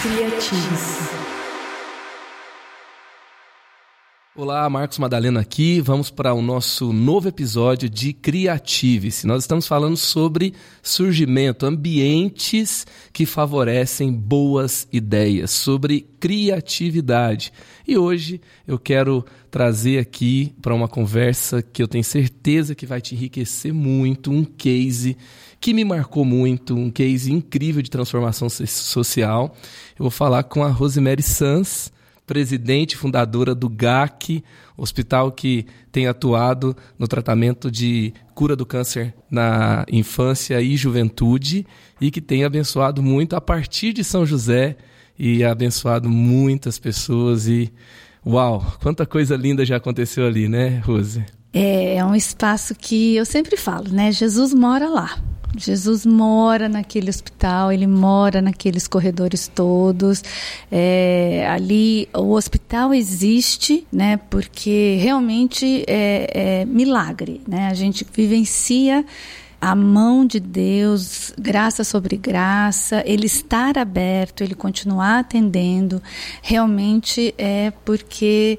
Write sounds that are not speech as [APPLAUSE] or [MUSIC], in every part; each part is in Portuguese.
Criativos. Olá, Marcos Madalena aqui. Vamos para o nosso novo episódio de Criativice. Nós estamos falando sobre surgimento, ambientes que favorecem boas ideias, sobre criatividade. E hoje eu quero trazer aqui para uma conversa que eu tenho certeza que vai te enriquecer muito, um case que me marcou muito, um case incrível de transformação social. Eu vou falar com a Rosemary Sanz presidente fundadora do GAC, hospital que tem atuado no tratamento de cura do câncer na infância e juventude e que tem abençoado muito a partir de São José e abençoado muitas pessoas e uau, quanta coisa linda já aconteceu ali, né, Rose? É, é um espaço que eu sempre falo, né? Jesus mora lá. Jesus mora naquele hospital, ele mora naqueles corredores todos. É, ali o hospital existe, né? Porque realmente é, é milagre, né? A gente vivencia a mão de Deus, graça sobre graça, ele estar aberto, ele continuar atendendo, realmente é porque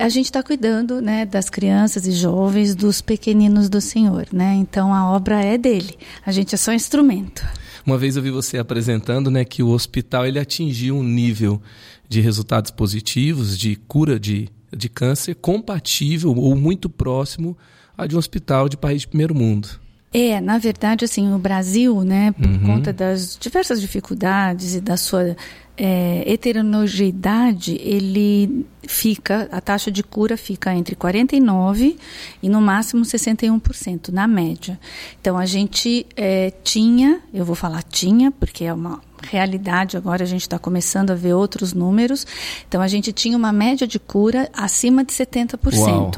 a gente está cuidando né, das crianças e jovens, dos pequeninos do Senhor. Né? Então a obra é dele, a gente é só instrumento. Uma vez eu vi você apresentando né, que o hospital ele atingiu um nível de resultados positivos, de cura de, de câncer, compatível ou muito próximo a de um hospital de país de primeiro mundo. É, na verdade, assim, o Brasil, né, por uhum. conta das diversas dificuldades e da sua é, heterogeneidade, ele fica, a taxa de cura fica entre 49% e no máximo 61%, na média. Então a gente é, tinha, eu vou falar tinha, porque é uma realidade agora a gente está começando a ver outros números. Então a gente tinha uma média de cura acima de 70%. Uau.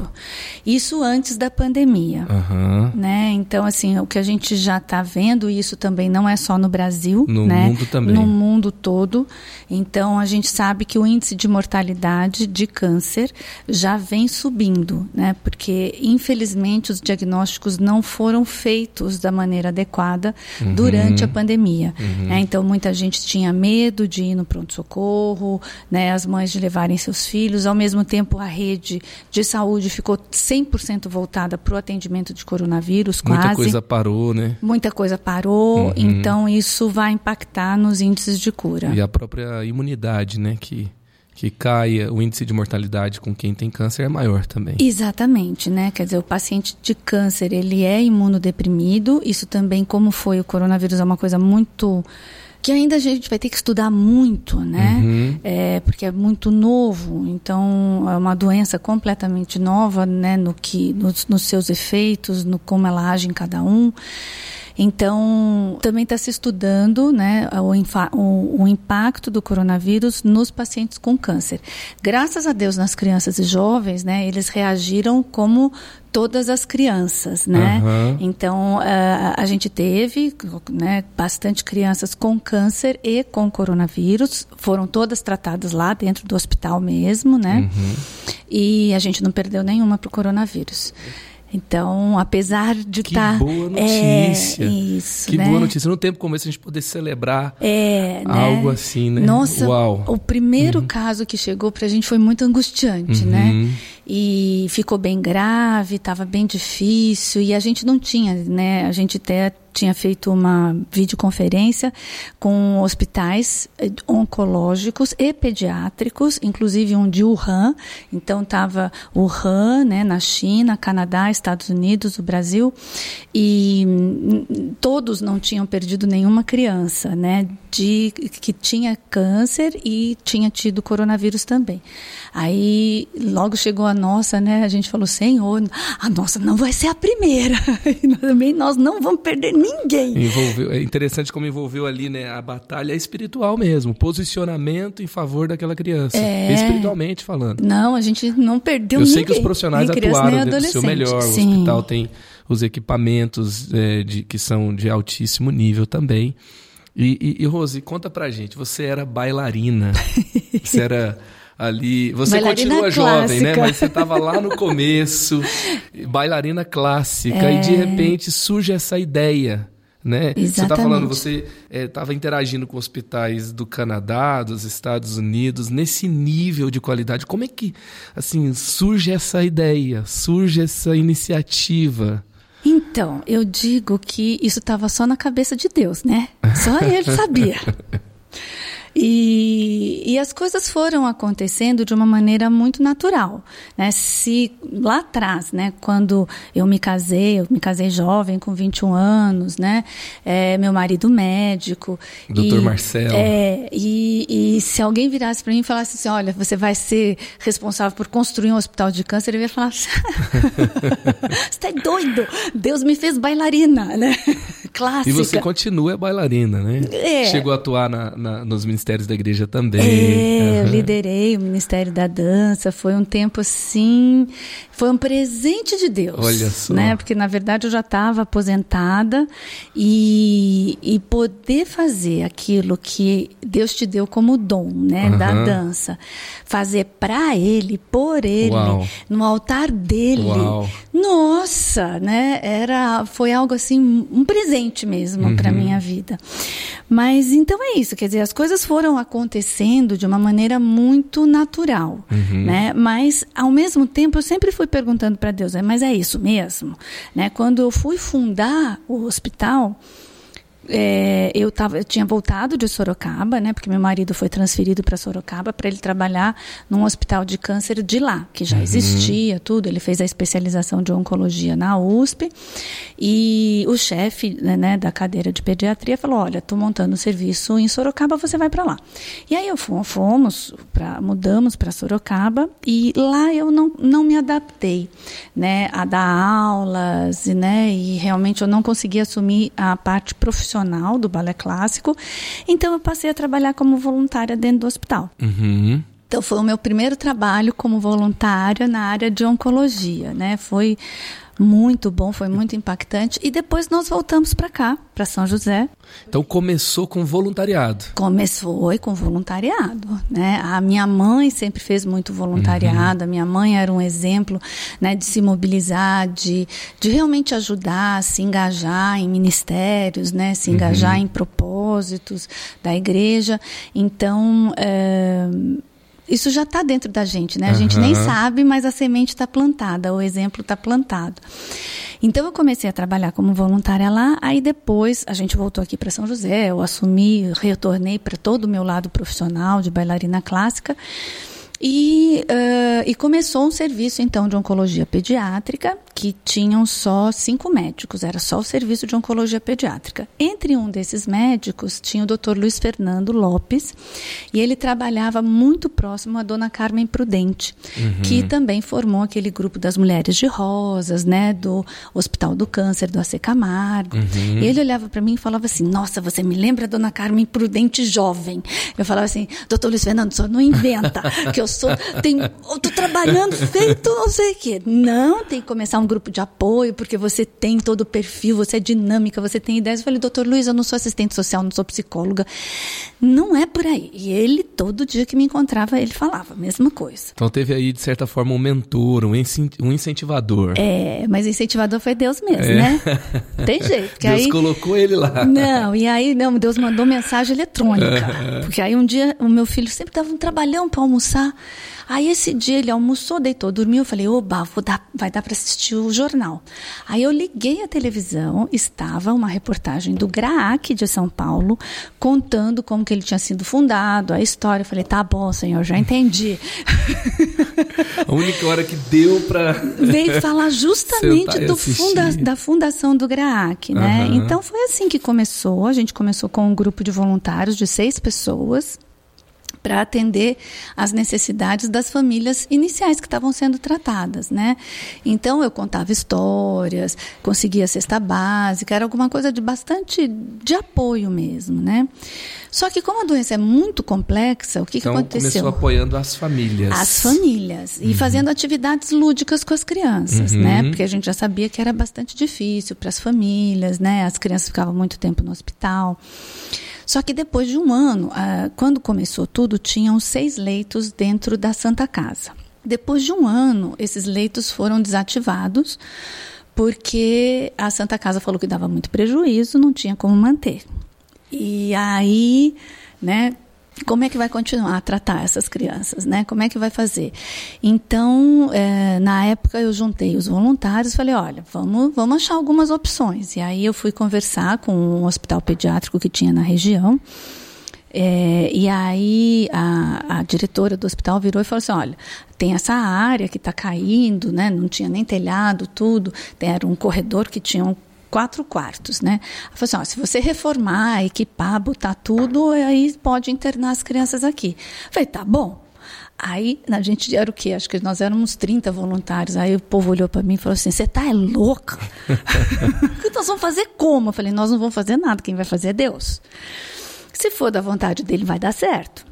Isso antes da pandemia. Uhum. Né? Então, assim, o que a gente já está vendo, isso também não é só no Brasil, no né? mundo também. No mundo todo. Então a gente sabe que o índice de mortalidade de câncer já vem subindo, né? Porque infelizmente os diagnósticos não foram feitos da maneira adequada uhum. durante a pandemia. Uhum. Né? Então muita gente tinha medo de ir no pronto-socorro, né? As mães de levarem seus filhos. Ao mesmo tempo a rede de saúde ficou 100% voltada para o atendimento de coronavírus, quase. Muita coisa parou, né? Muita coisa parou. Uhum. Então isso vai impactar nos índices de cura. E a própria imunidade, né? Que que caia o índice de mortalidade com quem tem câncer é maior também. Exatamente, né? Quer dizer, o paciente de câncer, ele é imunodeprimido. Isso também, como foi o coronavírus, é uma coisa muito que ainda a gente vai ter que estudar muito, né? Uhum. É, porque é muito novo, então é uma doença completamente nova, né? No que, nos, nos seus efeitos, no como ela age em cada um. Então, também está se estudando né, o, o, o, impacto do coronavírus nos pacientes com câncer. Graças a Deus, nas crianças e jovens, né, eles reagiram como todas as crianças, né? Uhum. Então, uh, a gente teve né, bastante crianças com câncer e com coronavírus. Foram todas tratadas lá dentro do hospital mesmo, né? Uhum. E a gente não perdeu nenhuma para o coronavírus. Então, apesar de estar. Que tá, boa notícia. É, isso, que né? boa notícia. No tempo como esse, a gente poder celebrar é, né? algo assim, né? Nossa, Uau. o primeiro uhum. caso que chegou para a gente foi muito angustiante, né? uhum. né? E ficou bem grave, estava bem difícil e a gente não tinha, né? A gente até tinha feito uma videoconferência com hospitais eh, oncológicos e pediátricos, inclusive um de Wuhan. Então estava Wuhan, né, na China, Canadá, Estados Unidos, o Brasil, e hum, todos não tinham perdido nenhuma criança, né, de que tinha câncer e tinha tido coronavírus também. Aí logo chegou a nossa, né? A gente falou, Senhor, a nossa não vai ser a primeira. [LAUGHS] também nós não vamos perder ninguém. Envolveu, é interessante como envolveu ali, né, a batalha espiritual mesmo, posicionamento em favor daquela criança, é... espiritualmente falando. Não, a gente não perdeu Eu ninguém. sei que os profissionais atuaram do seu melhor, Sim. o hospital tem os equipamentos é, de, que são de altíssimo nível também. E, e, e, Rose, conta pra gente, você era bailarina, [LAUGHS] você era ali. Você bailarina continua clássica. jovem, né? Mas você estava lá no começo, [LAUGHS] bailarina clássica, é... e de repente surge essa ideia. Né? Exatamente. Você está falando, você estava é, interagindo com hospitais do Canadá, dos Estados Unidos, nesse nível de qualidade. Como é que assim surge essa ideia, surge essa iniciativa? Então, eu digo que isso estava só na cabeça de Deus, né? Só ele sabia. [LAUGHS] E, e as coisas foram acontecendo de uma maneira muito natural. Né? Se lá atrás, né, quando eu me casei, eu me casei jovem, com 21 anos, né? É, meu marido médico. Doutor e, Marcelo. É, e, e se alguém virasse para mim e falasse assim: olha, você vai ser responsável por construir um hospital de câncer, eu ia falar: [LAUGHS] você está doido? Deus me fez bailarina, né? Clássica. [LAUGHS] E você continua bailarina, né? É. Chegou a atuar na, na, nos ministérios da igreja também. É, uhum. eu liderei o Ministério da Dança. Foi um tempo assim. Foi um presente de Deus. Olha só. Né? Porque, na verdade, eu já estava aposentada e, e poder fazer aquilo que Deus te deu como dom, né? Uhum. Da dança. Fazer para Ele, por Ele, Uau. no altar dele. Uau. Nossa, né? Era, foi algo assim, um presente mesmo uhum. para minha vida. Mas então é isso, quer dizer, as coisas foram acontecendo de uma maneira muito natural, uhum. né? Mas ao mesmo tempo eu sempre fui perguntando para Deus, mas é isso mesmo, né? Quando eu fui fundar o hospital, é, eu, tava, eu tinha voltado de Sorocaba, né, porque meu marido foi transferido para Sorocaba para ele trabalhar num hospital de câncer de lá, que já uhum. existia, tudo. Ele fez a especialização de oncologia na USP. E o chefe né, né da cadeira de pediatria falou: Olha, estou montando um serviço em Sorocaba, você vai para lá. E aí eu fomos, pra, mudamos para Sorocaba e lá eu não, não me adaptei né, a dar aulas, né, e realmente eu não consegui assumir a parte profissional profissional do balé clássico. Então eu passei a trabalhar como voluntária dentro do hospital. Uhum. Então foi o meu primeiro trabalho como voluntária na área de oncologia, né? Foi muito bom, foi muito impactante. E depois nós voltamos para cá, para São José. Então começou com voluntariado. Começou com voluntariado, né? A minha mãe sempre fez muito voluntariado. Uhum. A minha mãe era um exemplo, né, de se mobilizar, de, de realmente ajudar, se engajar em ministérios, né, se engajar uhum. em propósitos da igreja. Então é isso já está dentro da gente, né? A uhum. gente nem sabe, mas a semente está plantada, o exemplo está plantado. Então eu comecei a trabalhar como voluntária lá, aí depois a gente voltou aqui para São José, eu assumi, retornei para todo o meu lado profissional de bailarina clássica. E, uh, e começou um serviço, então, de oncologia pediátrica, que tinham só cinco médicos, era só o serviço de oncologia pediátrica. Entre um desses médicos tinha o Dr. Luiz Fernando Lopes, e ele trabalhava muito próximo à dona Carmen Prudente, uhum. que também formou aquele grupo das mulheres de rosas, né, do Hospital do Câncer, do AC Camargo. Uhum. E ele olhava para mim e falava assim: Nossa, você me lembra a dona Carmen Prudente jovem? Eu falava assim: Doutor Luiz Fernando, o senhor não inventa, [LAUGHS] que eu sou, tem, eu tô trabalhando feito não sei o quê. Não, tem que começar um grupo de apoio, porque você tem todo o perfil, você é dinâmica, você tem ideias. Eu falei, doutor Luiz, eu não sou assistente social, não sou psicóloga. Não é por aí. E ele, todo dia que me encontrava, ele falava a mesma coisa. Então teve aí, de certa forma, um mentor, um incentivador. É, mas o incentivador foi Deus mesmo, é. né? Tem jeito. Deus aí... colocou ele lá. Não, e aí, não, Deus mandou mensagem eletrônica. porque aí um dia o meu filho sempre dava um trabalhão para almoçar. Aí esse dia ele almoçou, deitou, dormiu. Eu falei, oba, vou dar, vai dar para assistir o jornal. Aí eu liguei a televisão, estava uma reportagem do GRAAC de São Paulo, contando como que ele tinha sido fundado, a história. Eu falei, tá bom, senhor, já entendi. [LAUGHS] A única hora que deu para veio falar [LAUGHS] justamente do funda da fundação do GRAAC, né? Uhum. Então foi assim que começou. A gente começou com um grupo de voluntários de seis pessoas para atender às necessidades das famílias iniciais que estavam sendo tratadas, né? Então eu contava histórias, conseguia cesta básica, era alguma coisa de bastante de apoio mesmo, né? Só que como a doença é muito complexa, o que, então, que aconteceu? começou apoiando as famílias. As famílias e uhum. fazendo atividades lúdicas com as crianças, uhum. né? Porque a gente já sabia que era bastante difícil para as famílias, né? As crianças ficavam muito tempo no hospital. Só que depois de um ano, ah, quando começou tudo, tinham seis leitos dentro da Santa Casa. Depois de um ano, esses leitos foram desativados porque a Santa Casa falou que dava muito prejuízo, não tinha como manter. E aí, né, como é que vai continuar a tratar essas crianças, né? Como é que vai fazer? Então, é, na época eu juntei os voluntários, falei, olha, vamos, vamos achar algumas opções. E aí eu fui conversar com um hospital pediátrico que tinha na região. É, e aí a, a, diretora do hospital virou e falou assim: olha, tem essa área que está caindo, né? Não tinha nem telhado, tudo. Era um corredor que tinha quatro quartos, né? Ela falou assim: ó, se você reformar, equipar, botar tudo, aí pode internar as crianças aqui. Eu falei, tá bom. Aí a gente era o quê? Acho que nós éramos 30 voluntários. Aí o povo olhou para mim e falou assim: Você tá é louca? [LAUGHS] nós vamos fazer como? Eu falei: Nós não vamos fazer nada, quem vai fazer é Deus. Se for da vontade dele, vai dar certo.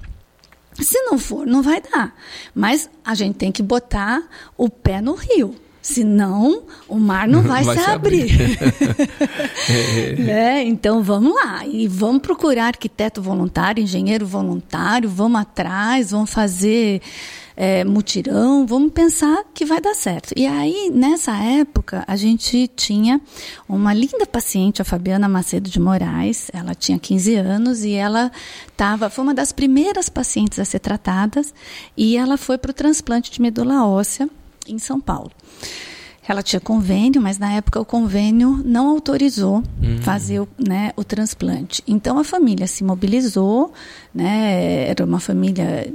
Se não for, não vai dar. Mas a gente tem que botar o pé no rio. Senão, o mar não [LAUGHS] vai, vai se, se, abrir. abrir. [LAUGHS] né? Então, vamos lá. E vamos procurar arquiteto voluntário, engenheiro voluntário, vamos atrás, vamos fazer é, mutirão, vamos pensar que vai dar certo. E aí, nessa época, a gente tinha uma linda paciente, a Fabiana Macedo de Moraes, ela tinha 15 anos e ela tava, foi uma das primeiras pacientes a ser tratadas e ela foi para o transplante de medula óssea em São Paulo. Ela tinha convênio, mas na época o convênio não autorizou uhum. fazer o, né, o transplante. Então a família se mobilizou, né, era uma família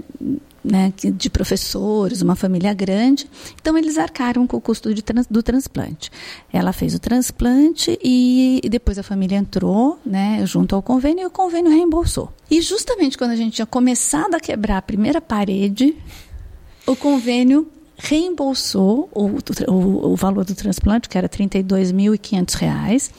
né, de professores, uma família grande. Então, eles arcaram com o custo trans, do transplante. Ela fez o transplante e, e, depois a família entrou né, junto ao convênio e o convênio reembolsou. E justamente quando a gente tinha começado a quebrar a primeira parede, o convênio reembolsou o, o, o, valor do transplante, que era R$ 32.500,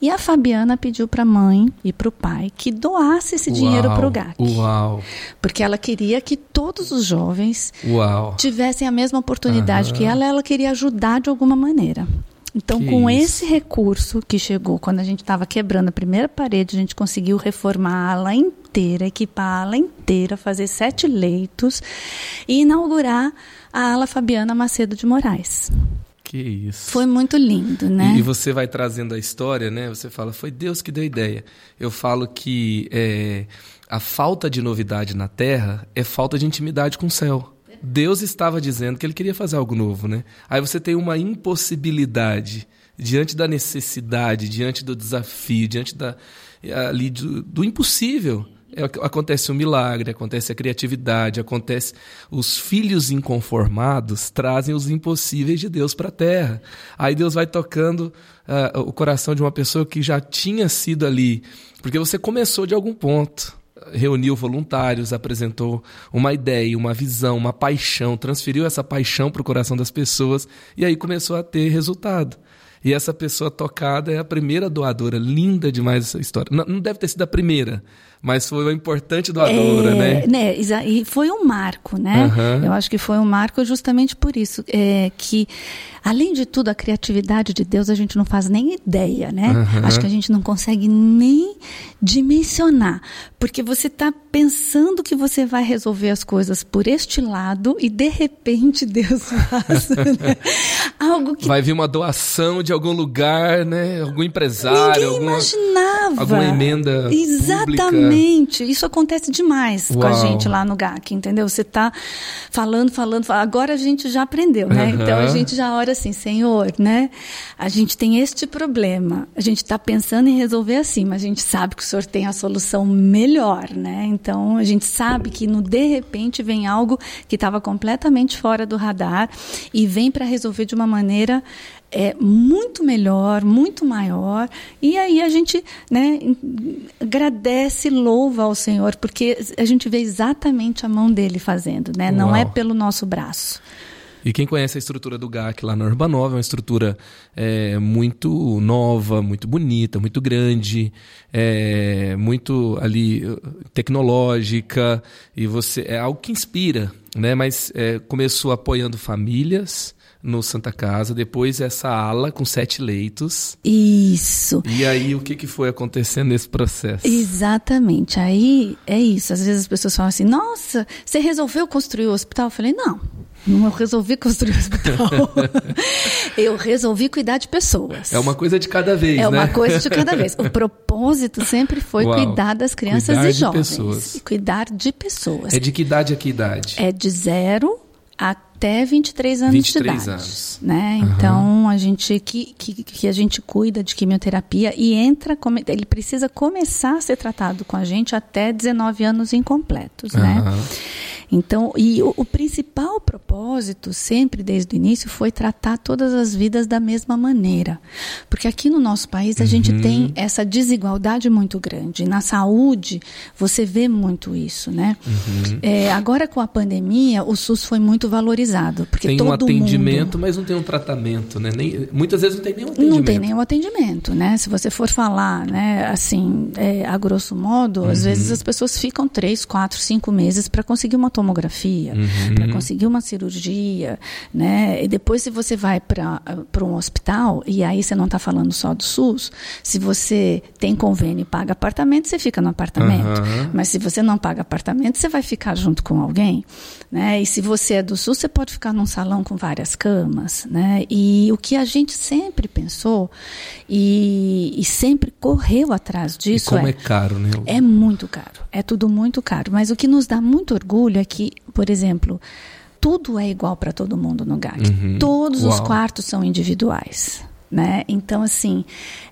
e a Fabiana pediu para a mãe e para o pai que doasse esse dinheiro para o GAC. Uau! Porque ela queria que todos os jovens Uau. tivessem a mesma oportunidade uhum. que ela, ela queria ajudar de alguma maneira. Então, que com isso. esse recurso que chegou, quando a gente estava quebrando a primeira parede, a gente conseguiu reformá-la inteira, equipá-la inteira, fazer sete leitos e inaugurar a ala Fabiana Macedo de Moraes. Que isso. Foi muito lindo, né? E, você vai trazendo a história, né? Você fala, foi Deus que deu a ideia. Eu falo que é, a falta de novidade na Terra é falta de intimidade com o céu. Deus estava dizendo que ele queria fazer algo novo, né? Aí você tem uma impossibilidade diante da necessidade, diante do desafio, diante da, ali do, do impossível. É, acontece um milagre, acontece a criatividade, acontece os filhos inconformados trazem os impossíveis de Deus para a terra. Aí Deus vai tocando uh, o coração de uma pessoa que já tinha sido ali, porque você começou de algum ponto, reuniu voluntários, apresentou uma ideia, uma visão, uma paixão, transferiu essa paixão para o coração das pessoas e aí começou a ter resultado. E essa pessoa tocada é a primeira doadora. Linda demais essa história. Não deve ter sido a primeira, mas foi uma importante doadora, é, né? né? E foi um marco, né? Uhum. Eu acho que foi um marco justamente por isso, é, que além de tudo a criatividade de Deus a gente não faz nem ideia, né? Uhum. Acho que a gente não consegue nem dimensionar, porque você está pensando que você vai resolver as coisas por este lado e de repente [LAUGHS] Deus faz né? [LAUGHS] algo que vai vir uma doação de algum lugar, né? Algum empresário, Ninguém alguma, imaginava. alguma emenda Exatamente. Pública. Exatamente. Isso acontece demais Uau. com a gente lá no GAC, entendeu? Você está falando, falando, falando. Agora a gente já aprendeu, né? Uhum. Então a gente já ora assim, Senhor, né? A gente tem este problema. A gente está pensando em resolver assim, mas a gente sabe que o Senhor tem a solução melhor, né? Então a gente sabe que no de repente vem algo que estava completamente fora do radar e vem para resolver de uma maneira é muito melhor, muito maior. E aí a gente né, agradece, louva ao Senhor, porque a gente vê exatamente a mão dele fazendo, né? não é pelo nosso braço. E quem conhece a estrutura do GAC lá na Urbanova, é uma estrutura é, muito nova, muito bonita, muito grande, é, muito ali tecnológica, e você é algo que inspira, né? Mas é, começou apoiando famílias, no Santa Casa, depois essa ala com sete leitos. Isso. E aí o que, que foi acontecendo nesse processo? Exatamente. Aí é isso. Às vezes as pessoas falam assim: Nossa, você resolveu construir o hospital? Eu falei: Não. Não resolvi construir o hospital. [LAUGHS] eu resolvi cuidar de pessoas. É uma coisa de cada vez, é né? É uma coisa de cada vez. [LAUGHS] O propósito sempre foi Uau. cuidar das crianças cuidar e jovens. Pessoas. E cuidar de pessoas. É de que idade a que idade? É de zero até 23 anos 23 de idade. anos. Né? Uhum. Então, a gente que, que, que, a gente cuida de quimioterapia e entra, ele precisa começar a ser tratado com a gente até 19 anos incompletos, uhum. né? Então, e o, o, principal propósito, sempre desde o início, foi tratar todas as vidas da mesma maneira. Porque aqui no nosso país a uhum. gente tem essa desigualdade muito grande. Na saúde, você vê muito isso, né? Uhum. É, agora com a pandemia, o SUS foi muito valorizado. Porque tem todo um atendimento, mundo... mas não tem um tratamento, né? Nem, muitas vezes não tem nenhum atendimento. Não tem nenhum atendimento, né? Se você for falar, né, assim, é, a grosso modo, às vezes as pessoas ficam três, quatro, cinco meses para conseguir uma tomografia, uhum. para conseguir uma cirurgia, né? E depois se você vai para um hospital e aí você não está falando só do SUS, se você tem convênio e paga apartamento, você fica no apartamento. Uhum. Mas se você não paga apartamento, você vai ficar junto com alguém, né? E se você é do SUS, você pode ficar num salão com várias camas, né? E o que a gente sempre pensou e, e sempre correu atrás disso e como é, é caro, né? É muito caro, é tudo muito caro. Mas o que nos dá muito orgulho é que, por exemplo, tudo é igual para todo mundo no GAC. Uhum. Todos Uau. os quartos são individuais. Né? Então, assim,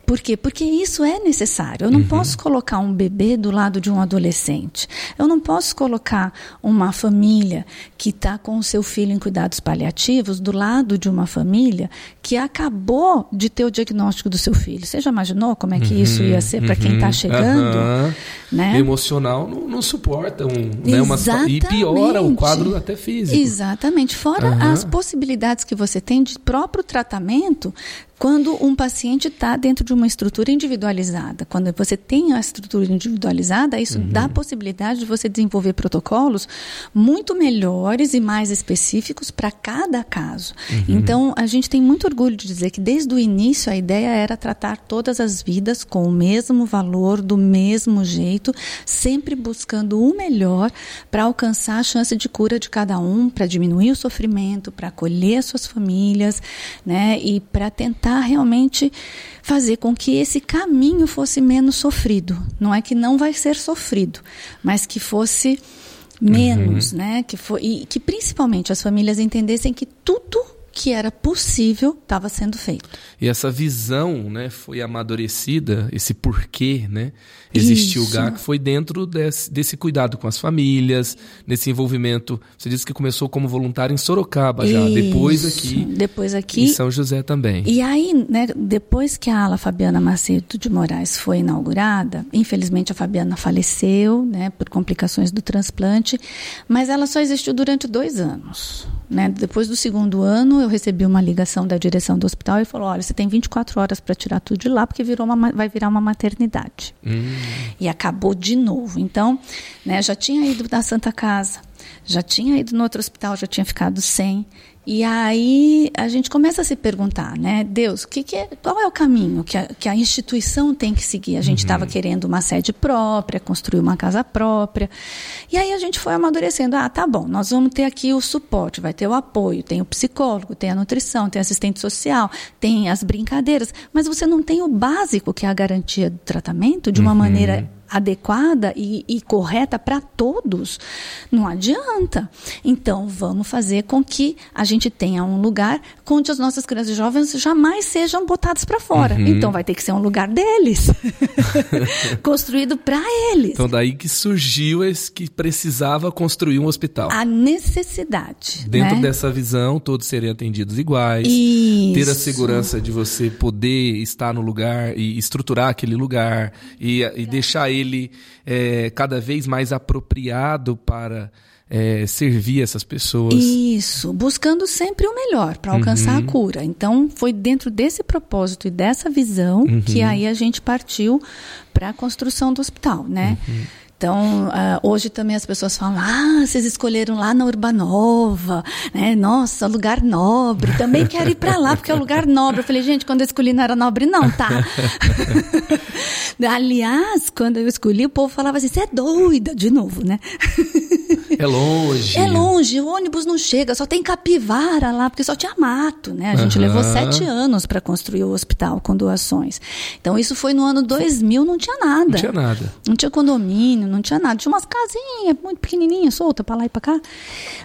por quê? Porque isso é necessário. Eu não Uhum. posso colocar um bebê do lado de um adolescente. Eu não posso colocar uma família que está com o seu filho em cuidados paliativos do lado de uma família que acabou de ter o diagnóstico do seu filho. Você já imaginou como é que isso ia ser para quem está Uhum. chegando? Aham. Né? O emocional não, não suporta um, né, uma e piora o quadro até físico. Exatamente. Fora as possibilidades que você tem de próprio tratamento quando um paciente está dentro de uma estrutura individualizada. Quando você tem a estrutura individualizada, isso dá a possibilidade de você desenvolver protocolos muito melhores e mais específicos para cada caso. Então, a gente tem muito orgulho de dizer que desde o início a ideia era tratar todas as vidas com o mesmo valor, do mesmo jeito, sempre buscando o melhor para alcançar a chance de cura de cada um, para diminuir o sofrimento, para acolher as suas famílias, né, e para tentar realmente fazer com que esse caminho fosse menos sofrido. Não é que não vai ser sofrido, mas que fosse menos, né? Que foi e que principalmente as famílias entendessem que tudo que era possível estava sendo feito. E essa visão, né, foi amadurecida, esse porquê, né, existiu o. GAC, foi dentro desse, desse cuidado com as famílias, nesse envolvimento. Você disse que começou como voluntário em Sorocaba já, depois Isso. aqui Depois aqui. em São José também. E aí, né, depois que a ala Fabiana Macedo de Moraes foi inaugurada, infelizmente a Fabiana faleceu, né, por complicações do transplante, mas ela só existiu durante dois anos. Né? Depois do segundo ano, eu recebi uma ligação da direção do hospital e falou: olha, você tem 24 horas para tirar tudo de lá, porque virou uma, ma- vai virar uma maternidade. Hum, E acabou de novo. Então, né, já tinha ido da Santa Casa, já tinha ido no outro hospital, já tinha ficado sem. E aí a gente começa a se perguntar, né, Deus, que que é, qual é o caminho que a, que a instituição tem que seguir? A gente estava querendo uma sede própria, construir uma casa própria. E aí a gente foi amadurecendo. Ah, tá bom, nós vamos ter aqui o suporte, vai ter o apoio, tem o psicólogo, tem a nutrição, tem assistente social, tem as brincadeiras, mas você não tem o básico, que é a garantia do tratamento, de uma maneira adequada e, e correta para todos, não adianta. Então, vamos fazer com que a gente tenha um lugar onde as nossas crianças e jovens jamais sejam botadas para fora. Uhum. Então, vai ter que ser um lugar deles, [LAUGHS] construído para eles. Então daí que surgiu esse que precisava construir um hospital. a necessidade. Dentro né? dessa visão, todos seriam atendidos iguais. Ter a Isso. segurança de você poder estar no lugar e estruturar aquele lugar e, e deixar ele é, cada vez mais apropriado para é, servir essas pessoas. Isso, buscando sempre o melhor para alcançar Uhum. a cura. Então, foi dentro desse propósito e dessa visão Uhum. que aí a gente partiu para a construção do hospital, né? Uhum. Então, uh, hoje também as pessoas falam: ah, vocês escolheram lá na Urbanova, né? Nossa, lugar nobre. Também quero ir para lá porque é um lugar nobre. Eu falei, gente, quando eu escolhi não era nobre, não, tá? [LAUGHS] Aliás, quando eu escolhi, o povo falava assim: você é doida, de novo, né? [LAUGHS] É longe. É longe, o ônibus não chega, só tem capivara lá, porque só tinha mato, né? A gente uhum. levou sete anos para construir o hospital com doações. Então, isso foi no ano 2000, não tinha nada. Não tinha nada. Não tinha condomínio, não tinha nada. Tinha umas casinhas muito pequenininhas, solta para lá e para cá.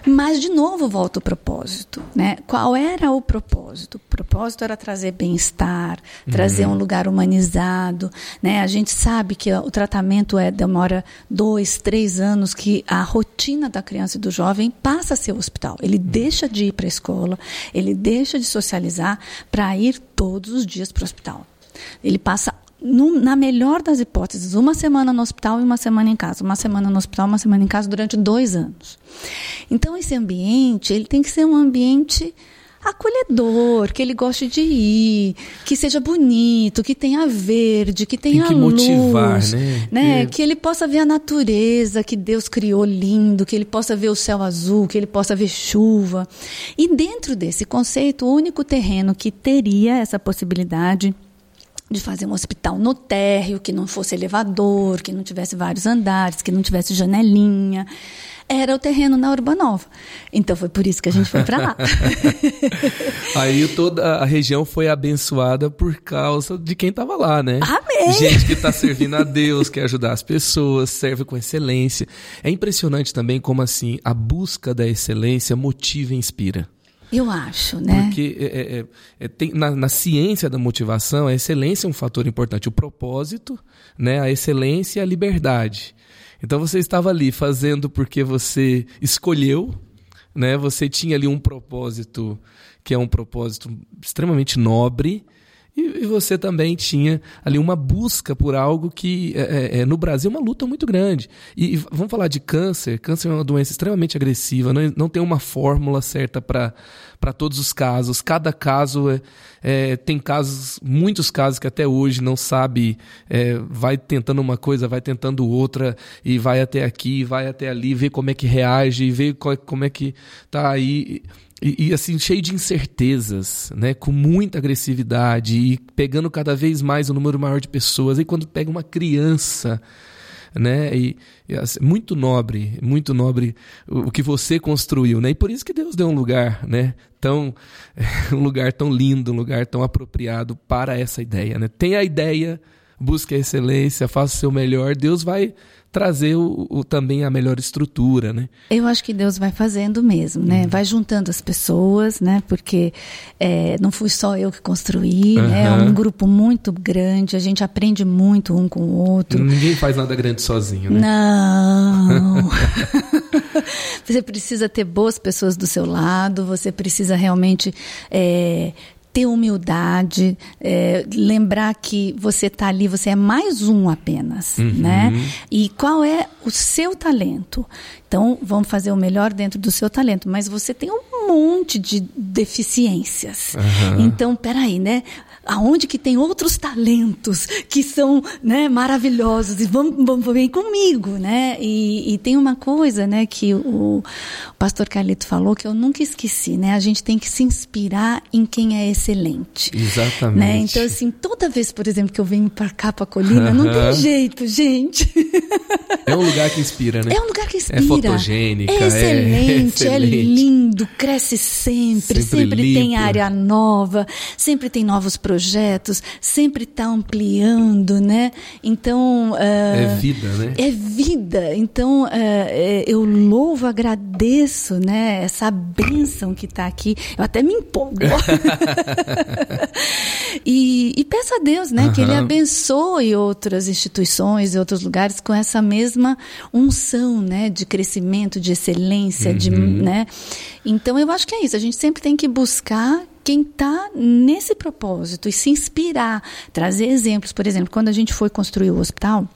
Mas, de novo, volta o propósito, né? Qual era o propósito? O propósito era trazer bem-estar, trazer uhum. um lugar humanizado, né? A gente sabe que o tratamento é demora dois, três anos, que a rotina rotina da criança e do jovem passa a ser o hospital. Ele deixa de ir para a escola, ele deixa de socializar para ir todos os dias para o hospital. Ele passa na melhor das hipóteses, uma semana no hospital e uma semana em casa. Uma semana no hospital, uma semana em casa durante dois anos. Então, esse ambiente, ele tem que ser um ambiente acolhedor, que ele goste de ir, que seja bonito, que tenha verde, que tenha Tem que luz, motivar, né? né? É. Que ele possa ver a natureza que Deus criou lindo, que ele possa ver o céu azul, que ele possa ver chuva. E dentro desse conceito, o único terreno que teria essa possibilidade de fazer um hospital no térreo, que não fosse elevador, que não tivesse vários andares, que não tivesse janelinha era o terreno na Urbanova. Então foi por isso que a gente foi para lá. [LAUGHS] Aí toda a região foi abençoada por causa de quem estava lá, né? Amém! Gente que está servindo a Deus, quer ajudar as pessoas, serve com excelência. É impressionante também como assim a busca da excelência motiva e inspira. Eu acho, né? Porque é, é, é, é, tem, na, na, ciência da motivação, a excelência é um fator importante. O propósito, né, a excelência e a liberdade. Então você estava ali fazendo porque você escolheu, né? Você tinha ali um propósito que é um propósito extremamente nobre. E, você também tinha ali uma busca por algo que é, é, é, no Brasil é uma luta muito grande. E, e, vamos falar de câncer. Câncer é uma doença extremamente agressiva, não, não tem uma fórmula certa para todos os casos. Cada caso é, é, tem casos, muitos casos que até hoje não sabe, é, vai tentando uma coisa, vai tentando outra e vai até aqui, vai até ali, vê como é que reage, vê como é que tá aí. E, e, assim, cheio de incertezas, né? com muita agressividade e pegando cada vez mais um número maior de pessoas. E quando pega uma criança né? E, e assim, muito nobre, muito nobre o, o, que você construiu, né? E por isso que Deus deu um lugar, né? Tão [LAUGHS] um lugar tão lindo, um lugar tão apropriado para essa ideia, né? Tem a ideia, busque a excelência, faça o seu melhor, Deus vai trazer o, o, também a melhor estrutura, né? Eu acho que Deus vai fazendo mesmo, né? Uhum. Vai juntando as pessoas, né? Porque é, não fui só eu que construí, uhum. né? É um grupo muito grande, a gente aprende muito um com o outro. Ninguém faz nada grande sozinho, né? Não. [LAUGHS] [LAUGHS] você precisa ter boas pessoas do seu lado, você precisa realmente é, ter humildade, é, lembrar que você está ali, você é mais um apenas, uhum. né? E qual é o seu talento? Então, vamos fazer o melhor dentro do seu talento, mas você tem um monte de deficiências. Uhum. Então, peraí, né? Aonde que tem outros talentos que são né, maravilhosos e vão, vão, vem comigo, né? E, e, tem uma coisa, né, que o, o, pastor Carlito falou que eu nunca esqueci, né? A gente tem que se inspirar em quem é excelente. Exatamente. Né? Então, assim, toda vez, por exemplo, que eu venho para cá, para colina, não tem jeito, gente. É um lugar que inspira, né? É um lugar que inspira. É fotogênica. É excelente, é, é lindo, cresce sempre, sempre, sempre tem área nova, sempre tem novos projetos projetos, sempre está ampliando, né? Então uh, é vida, né? É vida. Então uh, eu louvo, agradeço, né? Essa bênção que está aqui. Eu até me empolgo. [LAUGHS] e, e, peço a Deus, né? Uhum. Que Ele abençoe outras instituições e outros lugares com essa mesma unção, né? De crescimento, de excelência, uhum. de, né? Então eu acho que é isso. A gente sempre tem que buscar quem está nesse propósito e se inspirar, trazer exemplos. Por exemplo, quando a gente foi construir o hospital,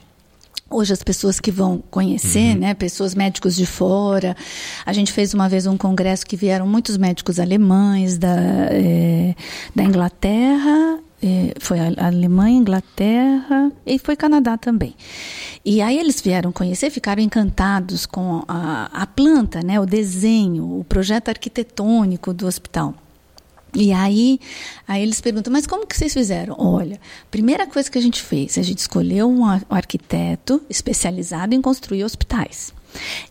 Hoje as pessoas que vão conhecer, uhum. né, pessoas médicos de fora, a gente fez uma vez um congresso que vieram muitos médicos alemães da, é, da Inglaterra, foi a Alemanha, Inglaterra e foi Canadá também. E aí eles vieram conhecer, ficaram encantados com a, a planta, né, o desenho, o projeto arquitetônico do hospital. E aí, aí eles perguntam, mas como que vocês fizeram? Olha, primeira coisa que a gente fez, a gente escolheu um arquiteto especializado em construir hospitais.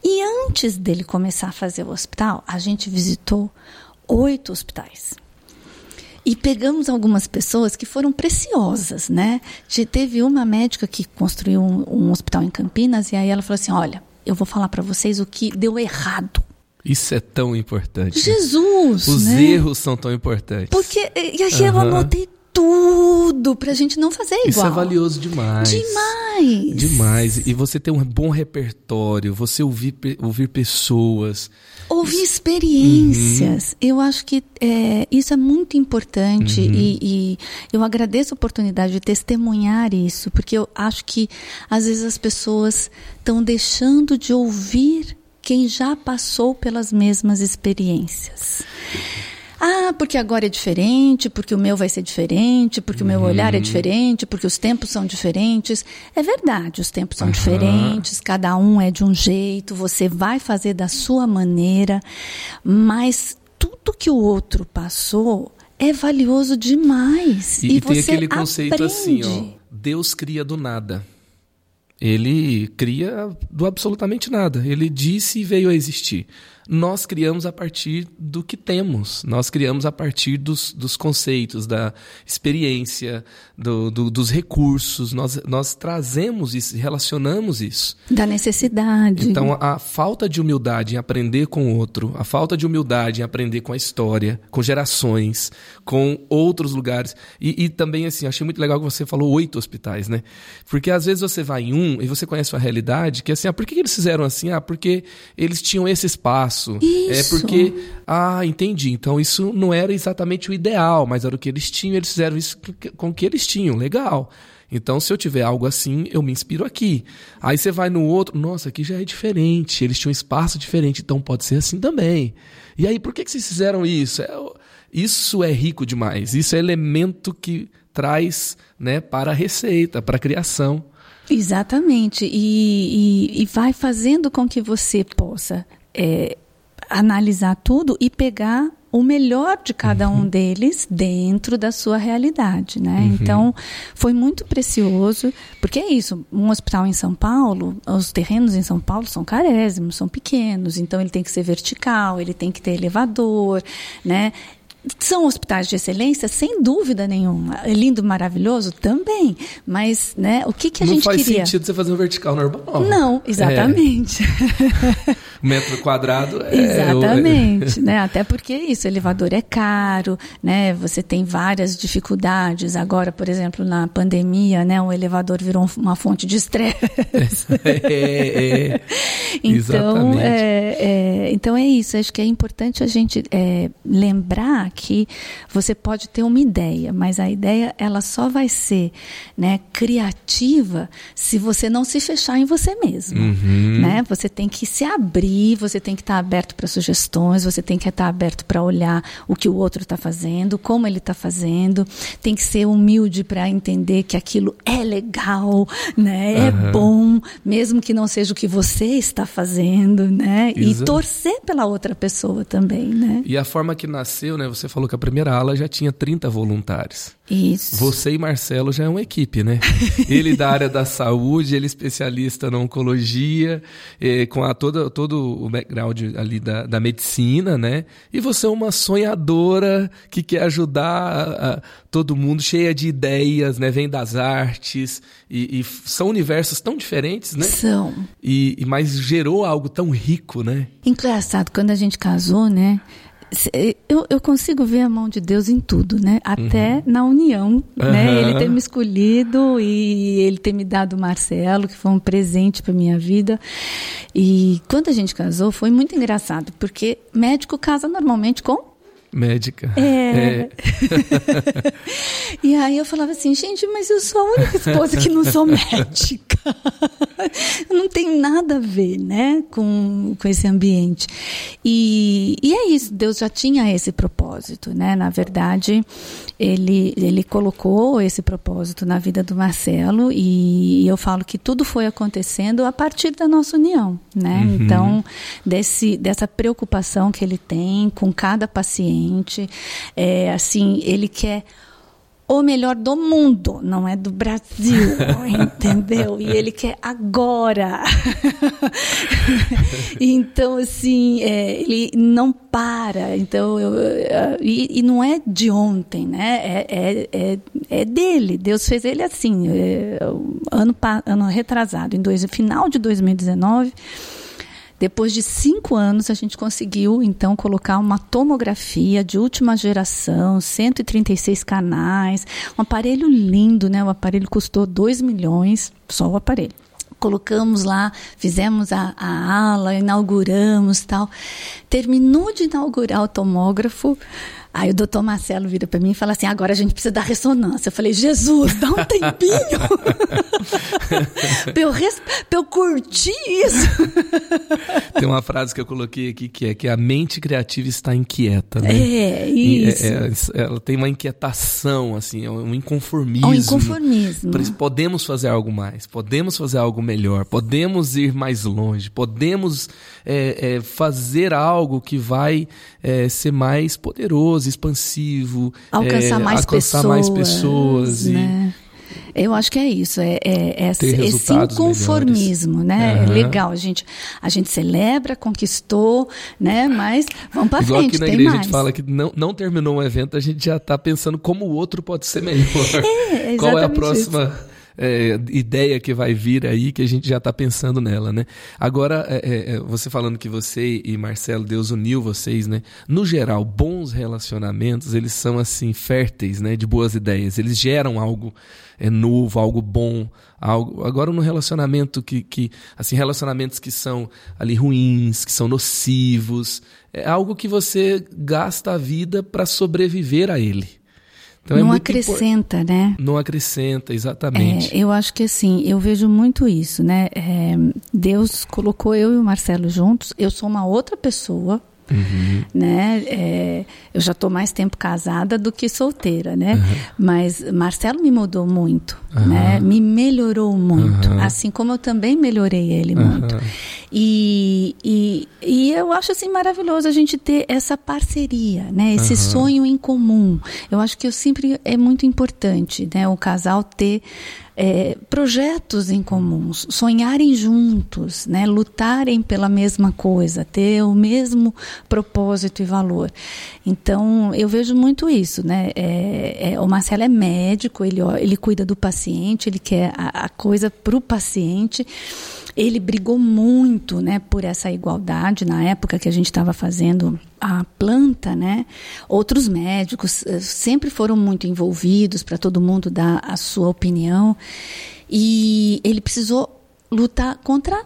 E antes dele começar a fazer o hospital, a gente visitou oito hospitais. E pegamos algumas pessoas que foram preciosas, né? Teve uma médica que construiu um, um hospital em Campinas e aí ela falou assim: Olha, eu vou falar para vocês o que deu errado isso é tão importante. Jesus! Os né? erros são tão importantes. Porque, e aqui uhum. eu anotei tudo pra gente não fazer igual. Isso é valioso demais. Demais. Demais. E você ter um bom repertório, você ouvir, ouvir pessoas. Ouvir experiências. Uhum. Eu acho que é, isso é muito importante uhum. e, e, eu agradeço a oportunidade de testemunhar isso, porque eu acho que às vezes as pessoas estão deixando de ouvir quem já passou pelas mesmas experiências. Ah, porque agora é diferente, porque o meu vai ser diferente, porque uhum. o meu olhar é uhum. diferente, porque os tempos são diferentes. É verdade, os tempos são uhum. diferentes, cada um é de um jeito, você vai fazer da sua maneira, mas tudo que o outro passou é valioso demais. E, e, e tem aquele conceito aprende. assim, ó, Deus cria do nada. Ele cria do absolutamente nada. Ele disse e veio a existir nós criamos a partir do que temos, nós criamos a partir dos, dos conceitos, da experiência, do, do, dos recursos, nós, nós trazemos isso, relacionamos isso. Da necessidade. Então, a, a falta de humildade em aprender com o outro, a falta de humildade em aprender com a história, com gerações, com outros lugares. E, e também, assim, achei muito legal que você falou oito hospitais, né? Porque às vezes você vai em um e você conhece uma realidade que, assim, ah, por que eles fizeram assim? Ah, porque eles tinham esse espaço espaço. É isso. É porque, ah, entendi. Então isso não era exatamente o ideal, mas era o que eles tinham, eles fizeram isso com o que eles tinham. Legal. Então, se eu tiver algo assim, eu me inspiro aqui. Aí você vai no outro, nossa, aqui já é diferente, eles tinham um espaço diferente, então pode ser assim também. E aí, por que, que vocês fizeram isso? É, isso é rico demais, isso é elemento que traz né, para a receita, para a criação. Exatamente, e, e, e vai fazendo com que você possa é, analisar tudo e pegar o melhor de cada um uhum. deles dentro da sua realidade, né? Uhum. Então, foi muito precioso, porque é isso, um hospital em São Paulo, os terrenos em São Paulo são carésimos, são pequenos, então ele tem que ser vertical, ele tem que ter elevador, né? São hospitais de excelência, sem dúvida nenhuma. É lindo, maravilhoso também. Mas, né, o que, que a não gente queria? Não faz sentido você fazer um vertical normal. Não, exatamente. É. [LAUGHS] Metro quadrado é... Exatamente, [LAUGHS] né? Até porque isso, elevador é caro, né? Você tem várias dificuldades. Agora, por exemplo, na pandemia, né? O elevador virou uma fonte de estresse. [LAUGHS] é, é. Então, é, é, então é isso. Acho que é importante a gente é, lembrar que você pode ter uma ideia, mas a ideia ela só vai ser né, criativa se você não se fechar em você mesmo. Uhum. Né? Você tem que se abrir, você tem que estar aberto para sugestões, você tem que estar aberto para olhar o que o outro está fazendo, como ele está fazendo, tem que ser humilde para entender que aquilo é legal, né? é uhum. bom, mesmo que não seja o que você está fazendo, né? Exato. E torcer pela outra pessoa também, né? E a forma que nasceu, né? Você falou que a primeira ala já tinha 30 voluntários. Isso. Você e Marcelo já é uma equipe, né? [LAUGHS] ele da área da saúde, ele especialista na oncologia, eh, com a, todo, todo o background ali da, da medicina, né? E você é uma sonhadora que quer ajudar a, a todo mundo, cheia de ideias, né? Vem das artes e, e são universos tão diferentes, né? São. E, e mas gerou algo tão rico, né? Engraçado, quando a gente casou, né? Eu, eu, consigo ver a mão de Deus em tudo, né? Até uhum. na união, uhum. né? Ele ter me escolhido e ele ter me dado o Marcelo, que foi um presente para minha vida. E quando a gente casou, foi muito engraçado, porque médico casa normalmente com médica. É. é. [LAUGHS] e aí eu falava assim, gente, mas eu sou a única esposa que não sou médica. [LAUGHS] não tem nada a ver, né, com, com esse ambiente. E, e é isso, Deus já tinha esse propósito, né? Na verdade, ele, ele colocou esse propósito na vida do Marcelo e eu falo que tudo foi acontecendo a partir da nossa união, né? Uhum. Então, desse, dessa preocupação que ele tem com cada paciente, é, assim, ele quer o melhor do mundo, não é do Brasil, [LAUGHS] entendeu? E ele quer agora. [LAUGHS] então, assim, é, ele não para. Então, eu, e, e, não é de ontem, né? É, é, é, é dele. Deus fez ele assim. É, ano, ano retrasado, em dois, final de 2019 depois de cinco anos, a gente conseguiu, então, colocar uma tomografia de última geração, 136 canais, um aparelho lindo, né? O aparelho custou 2 milhões, só o aparelho colocamos lá, fizemos a, a ala, inauguramos tal. Terminou de inaugurar o tomógrafo, Aí o doutor Marcelo vira para mim e fala assim: agora a gente precisa da ressonância. Eu falei: Jesus, dá um tempinho [LAUGHS] para eu, res... eu curtir isso. [LAUGHS] Tem uma frase que eu coloquei aqui que é que a mente criativa está inquieta, né? É, isso. É, é, ela tem uma inquietação, assim, é um inconformismo. Um inconformismo. Podemos fazer algo mais, podemos fazer algo melhor, podemos ir mais longe, podemos é, é, fazer algo que vai é, ser mais poderoso, expansivo, alcançar mais alcançar pessoas, mais pessoas né? e eu acho que é isso, é, é, é esse inconformismo, melhores. né? Uhum. É legal, a gente, a gente celebra, conquistou, né? Mas vamos para frente, aqui na igreja mais. a gente fala que não, não terminou um evento, a gente já está pensando como o outro pode ser melhor. É, Qual é a próxima... Isso é, ideia que vai vir aí que a gente já está pensando nela, né? Agora, é, é, é, você falando que você e Marcelo, Deus uniu vocês, né? No geral, bons relacionamentos, eles são assim, férteis, né? De boas ideias. Eles geram algo é, novo, algo bom, algo. Agora, no relacionamento que, que, assim, relacionamentos que são ali ruins, que são nocivos, é algo que você gasta a vida para sobreviver a ele. Então é não é acrescenta, impor... né? Não acrescenta, exatamente. É, eu acho que assim, eu vejo muito isso, né? É, Deus colocou eu e o Marcelo juntos. Eu sou uma outra pessoa, Uhum. Né? É, eu já estou mais tempo casada do que solteira, né? Uhum. Mas Marcelo me mudou muito, uhum. né? Me melhorou muito, assim como eu também melhorei ele muito. E, e, e, eu acho assim maravilhoso a gente ter essa parceria, né? Esse sonho em comum. Eu acho que eu sempre é muito importante, né? O casal ter é, projetos em comuns, sonharem juntos, né, lutarem pela mesma coisa, ter o mesmo propósito e valor. Então, eu vejo muito isso. Né? É, é, o Marcelo é médico, ele, ele cuida do paciente, ele quer a, a coisa para o paciente. Ele brigou muito, né, por essa igualdade na época que a gente estava fazendo a planta, né? Outros médicos eh, sempre foram muito envolvidos para todo mundo dar a sua opinião e ele precisou lutar contra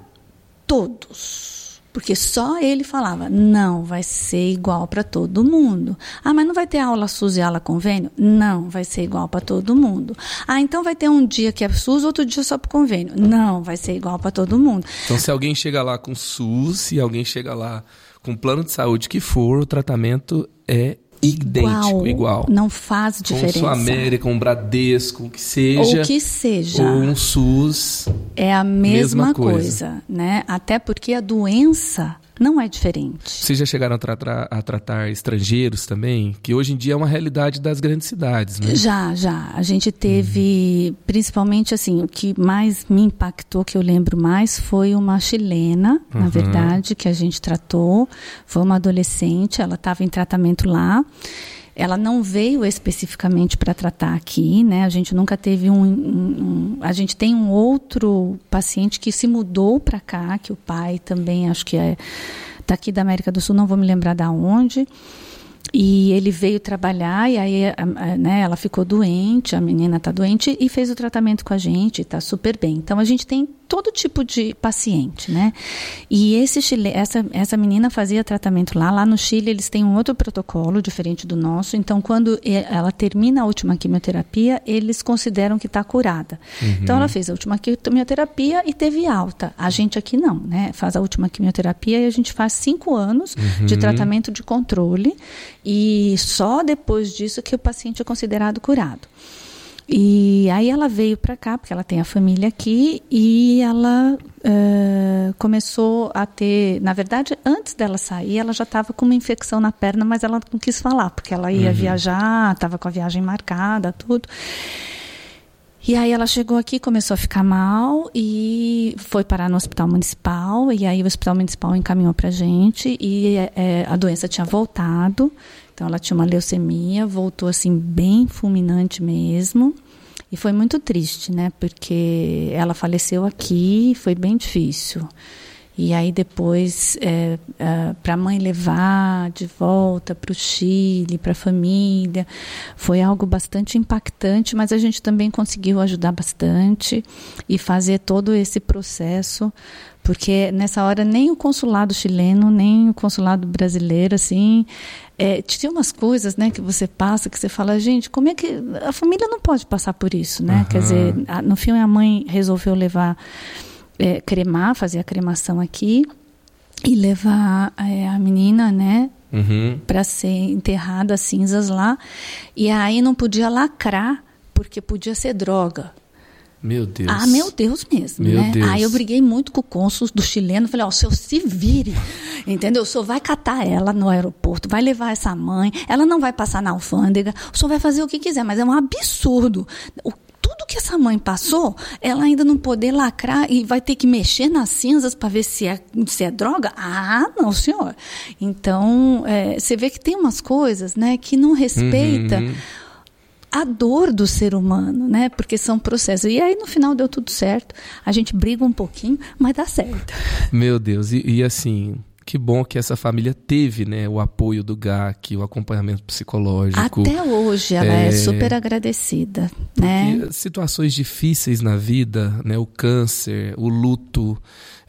todos porque só ele falava, não, vai ser igual para todo mundo. Ah, mas não vai ter aula SUS e aula convênio? Não, vai ser igual para todo mundo. Ah, então vai ter um dia que é SUS, outro dia só para convênio? Não, vai ser igual para todo mundo. Então, se alguém chega lá com SUS e alguém chega lá com plano de saúde que for, o tratamento é idêntico, igual. Não faz diferença. Com América, um Bradesco, o que seja. O que seja. Ou um SUS. É a mesma, mesma coisa. coisa, né? Até porque a doença não é diferente. Vocês já chegaram a tratar, a tratar estrangeiros também? Que hoje em dia é uma realidade das grandes cidades, né? Já, já. A gente teve, uhum. principalmente assim, o que mais me impactou, que eu lembro mais, foi uma chilena, uhum. na verdade, que a gente tratou. Foi uma adolescente, ela estava em tratamento lá. Ela não veio especificamente para tratar aqui, né? A gente nunca teve um, um, um, A gente tem um outro paciente que se mudou para cá, que o pai também acho que é daqui da América do Sul, não vou me lembrar da onde. E ele veio trabalhar e aí né, ela ficou doente, a menina está doente e fez o tratamento com a gente, está super bem. Então a gente tem todo tipo de paciente, né? E esse Chile, essa, essa menina fazia tratamento lá. Lá no Chile, eles têm um outro protocolo diferente do nosso. Então, quando ela termina a última quimioterapia, eles consideram que está curada. Uhum. Então, ela fez a última quimioterapia e teve alta. A gente aqui não, né? Faz a última quimioterapia e a gente faz cinco anos uhum. de tratamento de controle. E só depois disso que o paciente é considerado curado. E aí ela veio para cá, porque ela tem a família aqui, e ela uh, começou a ter. Na verdade, antes dela sair, ela já estava com uma infecção na perna, mas ela não quis falar, porque ela ia uhum. viajar, estava com a viagem marcada, tudo. E aí ela chegou aqui, começou a ficar mal e foi parar no hospital municipal. E aí o hospital municipal encaminhou para gente e é, a doença tinha voltado. Então ela tinha uma leucemia, voltou assim bem fulminante mesmo. E foi muito triste, né? Porque ela faleceu aqui, foi bem difícil. E aí depois, é, é, para a mãe levar de volta para o Chile, para a família, foi algo bastante impactante, mas a gente também conseguiu ajudar bastante e fazer todo esse processo, porque nessa hora nem o consulado chileno, nem o consulado brasileiro, assim, é, tinha umas coisas, né, que você passa, que você fala, gente, como é que a família não pode passar por isso, né? Uhum. Quer dizer, a, no fim a mãe resolveu levar é, cremar, fazer a cremação aqui e levar é, a menina, né, uhum. para ser enterrada as cinzas lá. E aí não podia lacrar porque podia ser droga. Meu Deus. Ah, meu Deus mesmo, meu né? Deus. Aí eu briguei muito com o cônsul do chileno, falei, ó, o senhor se vire, entendeu? O senhor vai catar ela no aeroporto, vai levar essa mãe, ela não vai passar na alfândega, o senhor vai fazer o que quiser, mas é um absurdo. O tudo que essa mãe passou, ela ainda não poder lacrar e vai ter que mexer nas cinzas para ver se é, se é droga? Ah, não, senhor. Então, é, você vê que tem umas coisas né, que não respeita. Uhum. A dor do ser humano, né? Porque são processos. E aí, no final, deu tudo certo. A gente briga um pouquinho, mas dá certo. Meu Deus, e, e assim, que bom que essa família teve, né, o apoio do GAC, o acompanhamento psicológico. Até hoje ela é, é super agradecida, né? Situações difíceis na vida, né, o câncer, o luto,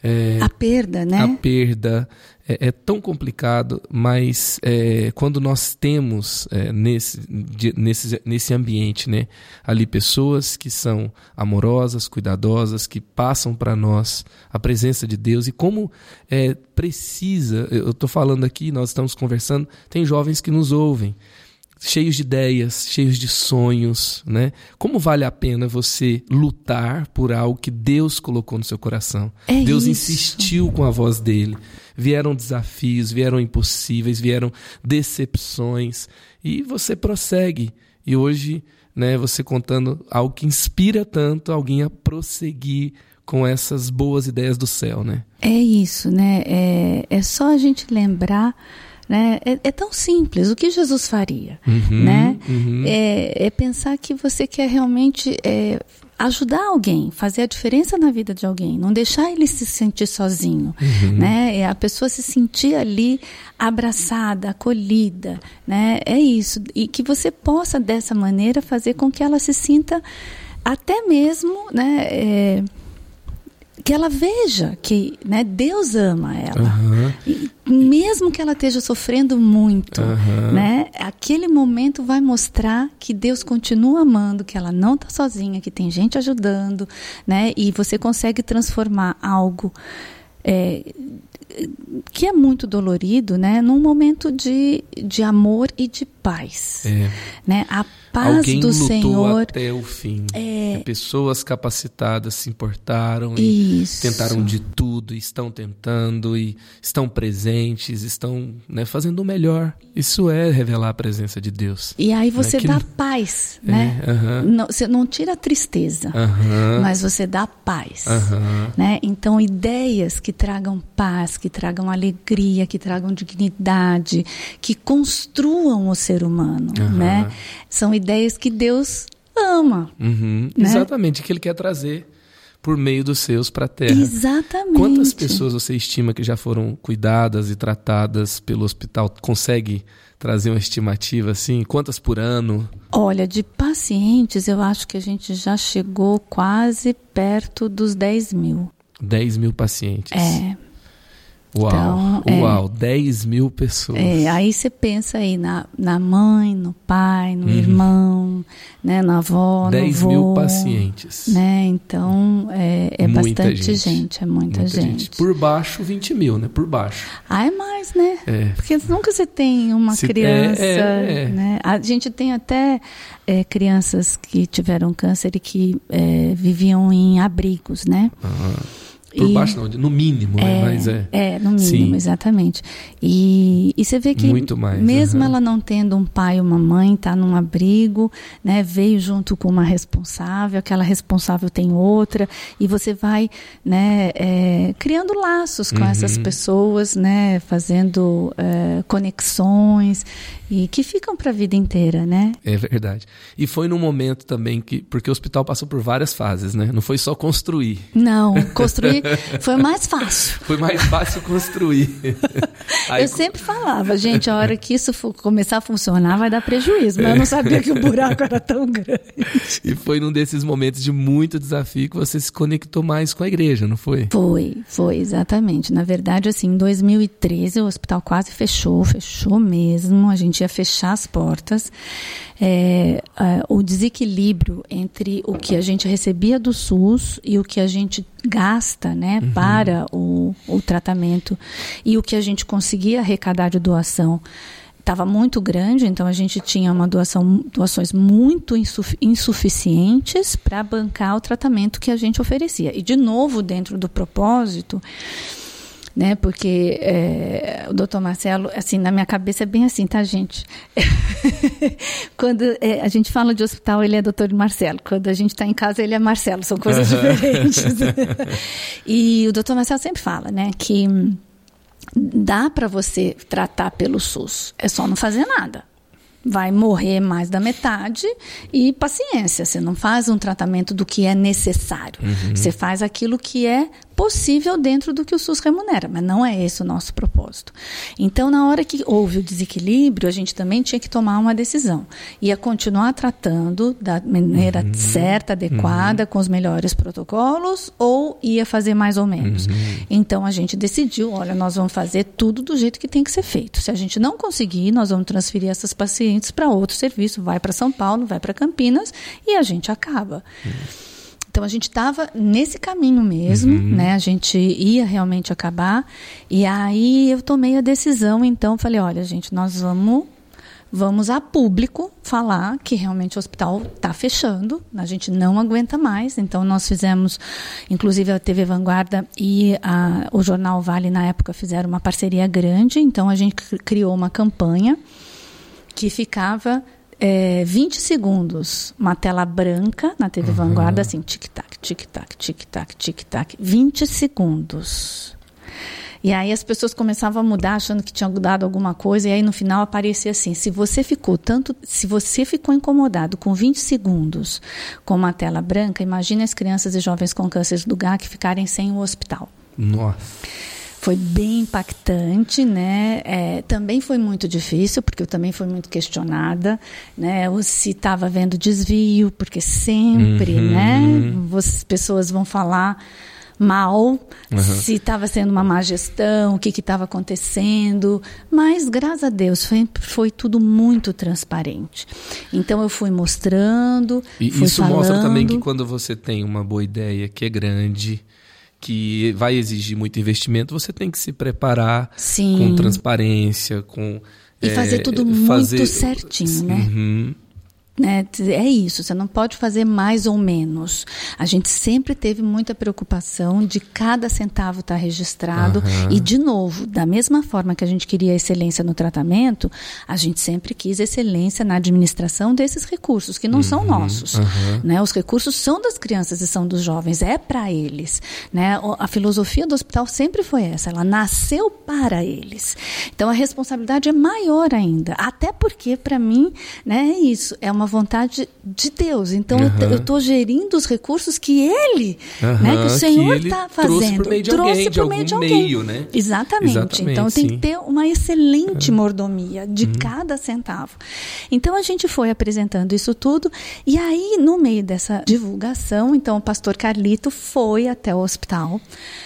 é, a perda, né? A perda é, é tão complicado, mas é, quando nós temos é, nesse, de, nesse, nesse ambiente, né, ali pessoas que são amorosas, cuidadosas, que passam para nós a presença de Deus e como é, precisa, eu estou falando aqui, nós estamos conversando, tem jovens que nos ouvem cheios de ideias, cheios de sonhos, né? Como vale a pena você lutar por algo que Deus colocou no seu coração? É Deus isso. insistiu com a voz dele. Vieram desafios, vieram impossíveis, vieram decepções e você prossegue. E hoje, né, você contando algo que inspira tanto alguém a prosseguir com essas boas ideias do céu, né? É isso, né? É, é só a gente lembrar né? É, é, tão simples. O que Jesus faria? Uhum, né? Uhum. É, é, pensar que você quer realmente é, ajudar alguém, fazer a diferença na vida de alguém, não deixar ele se sentir sozinho. Uhum. Né? É a pessoa se sentir ali abraçada, acolhida. Né? É isso. E que você possa, dessa maneira, fazer com que ela se sinta até mesmo. Né, é, que ela veja que né, Deus ama ela. Uhum. E, mesmo que ela esteja sofrendo muito, uhum. né, aquele momento vai mostrar que Deus continua amando, que ela não está sozinha, que tem gente ajudando, né, e você consegue transformar algo é, que é muito dolorido, né, num momento de, de amor e de paz. É. Né? A paz Alguém do lutou Senhor. até o fim. É... Pessoas capacitadas se importaram Isso. e tentaram de tudo, estão tentando e estão presentes, estão né, fazendo o melhor. Isso é revelar a presença de Deus. E aí você né? que... dá paz, né? É, uh -huh. não, você não tira a tristeza, uh -huh. mas você dá paz. Uh -huh. Né? Então, ideias que tragam paz, que tragam alegria, que tragam dignidade, que construam o ser humano, né? São ideias que Deus ama. Uhum. Né? Exatamente, que Ele quer trazer por meio dos seus para a terra. Exatamente. Quantas pessoas você estima que já foram cuidadas e tratadas pelo hospital? Consegue trazer uma estimativa assim? Quantas por ano? Olha, de pacientes, eu acho que a gente já chegou quase perto dos 10 mil. 10 mil pacientes. É. Uau, Então, é. uau, 10 mil pessoas. É, aí você pensa aí na, na mãe, no pai, Uhum. no irmão, né, na avó, 10 no mil vô, pacientes. Né? Então, é, é Muita bastante gente. gente. é muita, gente. Por baixo, 20 mil, né? Por baixo. Ah, é mais, né? É. Porque nunca você tem uma Se- criança, é, é, é. né? A gente tem até é, crianças que tiveram câncer e que é, viviam em abrigos, né? Ah, por E- baixo, não, no mínimo, né? Mas é. É, no mínimo, Sim. exatamente. E, e você vê que Muito mais, mesmo aham. ela não tendo um pai ou uma mãe, está num abrigo, né, veio junto com uma responsável, aquela responsável tem outra, e você vai né, é, criando laços com Uhum. essas pessoas, né, fazendo é, conexões, e que ficam para a vida inteira, né? É verdade. E foi num momento também que. Porque o hospital passou por várias fases, né? Não foi só construir. Não, construir [LAUGHS] foi mais fácil. Foi mais fácil construir. Aí, [LAUGHS] eu sempre falava, gente, a hora que isso começar a funcionar vai dar prejuízo, mas eu não sabia que o buraco era tão grande. E foi num desses momentos de muito desafio que você se conectou mais com a igreja, não foi? Foi, foi, exatamente. Na verdade, assim, em 2013 o hospital quase fechou, fechou mesmo, a gente fechar as portas. É, é, o desequilíbrio entre o que a gente recebia do SUS e o que a gente gasta né, para o, o tratamento e o que a gente conseguia arrecadar de doação estava muito grande, então a gente tinha uma doação, doações muito insuf- insuficientes para bancar o tratamento que a gente oferecia. E de novo dentro do propósito, né? Porque é, o doutor Marcelo, assim, na minha cabeça é bem assim, tá, gente? [LAUGHS] Quando é, a gente fala de hospital, ele é doutor Marcelo. Quando a gente está em casa, ele é Marcelo. São coisas diferentes. [LAUGHS] e o doutor Marcelo sempre fala, né, que dá para você tratar pelo SUS, é só não fazer nada. Vai morrer mais da metade e paciência. Você não faz um tratamento do que é necessário. Você faz aquilo que é possível dentro do que o SUS remunera, mas não é esse o nosso propósito. Então, na hora que houve o desequilíbrio, a gente também tinha que tomar uma decisão. Ia continuar tratando da maneira certa, adequada, com os melhores protocolos, ou ia fazer mais ou menos. Então, a gente decidiu, olha, nós vamos fazer tudo do jeito que tem que ser feito. Se a gente não conseguir, nós vamos transferir essas pacientes para outro serviço, vai para São Paulo, vai para Campinas, e a gente acaba. Então a gente estava nesse caminho mesmo, né? A gente ia realmente acabar. E aí eu tomei a decisão, então falei, olha, gente, nós vamos vamos a público falar que realmente o hospital está fechando, a gente não aguenta mais. Então nós fizemos, inclusive a TV Vanguarda e a, o jornal Vale na época fizeram uma parceria grande. Então a gente cri- criou uma campanha que ficava é, 20 segundos, uma tela branca na TV Vanguarda, assim, tic-tac, tic-tac, tic-tac, tic-tac, 20 segundos. E aí as pessoas começavam a mudar, achando que tinha dado alguma coisa, e aí no final aparecia assim: se você ficou tanto, se você ficou incomodado com 20 segundos com uma tela branca, imagine as crianças e jovens com câncer do GAC ficarem sem o hospital. Nossa. Foi bem impactante, né? É, também foi muito difícil, porque eu também fui muito questionada, né? Ou se estava havendo desvio, porque sempre, Uhum. né? As pessoas vão falar mal, se estava sendo uma má gestão, o que estava acontecendo, mas graças a Deus foi, foi tudo muito transparente. Então eu fui mostrando, E fui isso falando, mostra também que quando você tem uma boa ideia que é grande, que vai exigir muito investimento, você tem que se preparar Sim. com transparência, com E fazer é, tudo muito fazer- certinho, né? Uhum. Né? É isso, você não pode fazer mais ou menos. A gente sempre teve muita preocupação de cada centavo estar registrado. Aham. E, de novo, da mesma forma que a gente queria excelência no tratamento, a gente sempre quis excelência na administração desses recursos, que não são nossos. aham. Né? Os recursos são das crianças e são dos jovens, é para eles. Né? A filosofia do hospital sempre foi essa, ela nasceu para eles. Então a responsabilidade é maior ainda, até porque, para mim, né, é isso, é uma uma vontade de Deus. Então uhum. eu estou gerindo os recursos que Ele, uhum, né, que o Senhor está fazendo. Trouxe por meio de alguém, meio de alguém. meio, né? Exatamente. Exatamente então tem que ter uma excelente uhum. mordomia de uhum. cada centavo. Então a gente foi apresentando isso tudo e aí no meio dessa divulgação, então o pastor Carlito foi até o hospital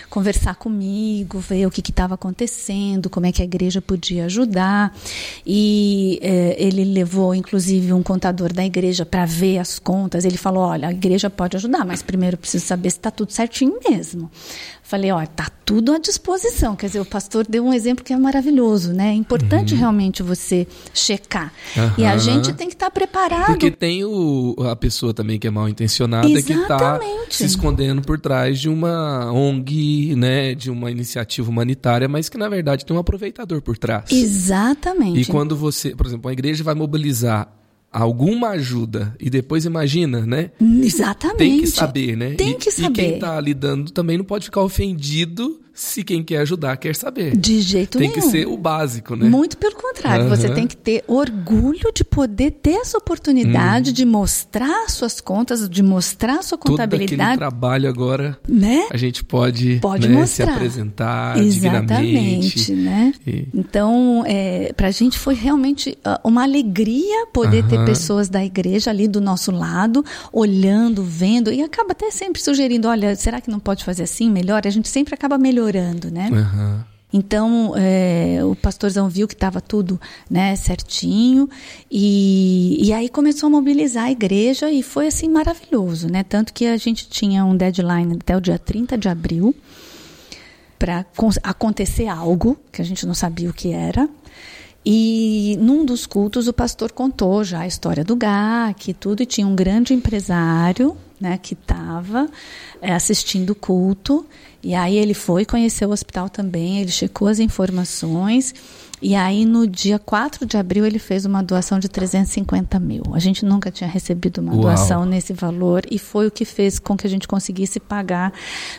conversar comigo, ver o que estava acontecendo, como é que a igreja podia ajudar. E é, ele levou, inclusive, um contador da igreja para ver as contas. Ele falou: olha, a igreja pode ajudar, mas primeiro preciso saber se está tudo certinho mesmo. Falei, ó, tá tudo à disposição. Quer dizer, o pastor deu um exemplo que é maravilhoso, né? É importante uhum. realmente você checar. Uhum. E a gente tem que estar tá preparado. Porque tem o, a pessoa também que é mal intencionada Exatamente. que está se escondendo por trás de uma ONG, né? De uma iniciativa humanitária, mas que na verdade tem um aproveitador por trás. Exatamente. E quando você, por exemplo, a igreja vai mobilizar alguma ajuda e depois imagina, né? Exatamente. Tem que saber, né? Tem que saber. E quem está lidando também não pode ficar ofendido se quem quer ajudar quer saber. De jeito tem nenhum. Tem que ser o básico, né? Muito pelo contrário. Uhum. Você tem que ter orgulho de poder ter essa oportunidade uhum. de mostrar suas contas, de mostrar sua contabilidade. Todo aquele trabalho agora, né? A gente pode, pode né, se apresentar Exatamente, né? E... Então, é, para a gente foi realmente ah, uma alegria poder uhum. ter pessoas da igreja ali do nosso lado, olhando, vendo, e acaba até sempre sugerindo, olha, será que não pode fazer assim melhor? A gente sempre acaba melhorando melhorando, né? Uhum. Então, é, o pastorzão viu que estava tudo né, certinho e, e aí começou a mobilizar a igreja e foi assim maravilhoso, né? Tanto que a gente tinha um deadline até o dia 30 de abril para acontecer algo que a gente não sabia o que era. E num dos cultos o pastor contou já a história do GAC e tudo, e tinha um grande empresário né, que estava é, assistindo o culto e aí ele foi conhecer o hospital também, ele checou as informações. E aí, no dia 4 de abril, ele fez uma doação de 350 mil. A gente nunca tinha recebido uma Uau. doação nesse valor e foi o que fez com que a gente conseguisse pagar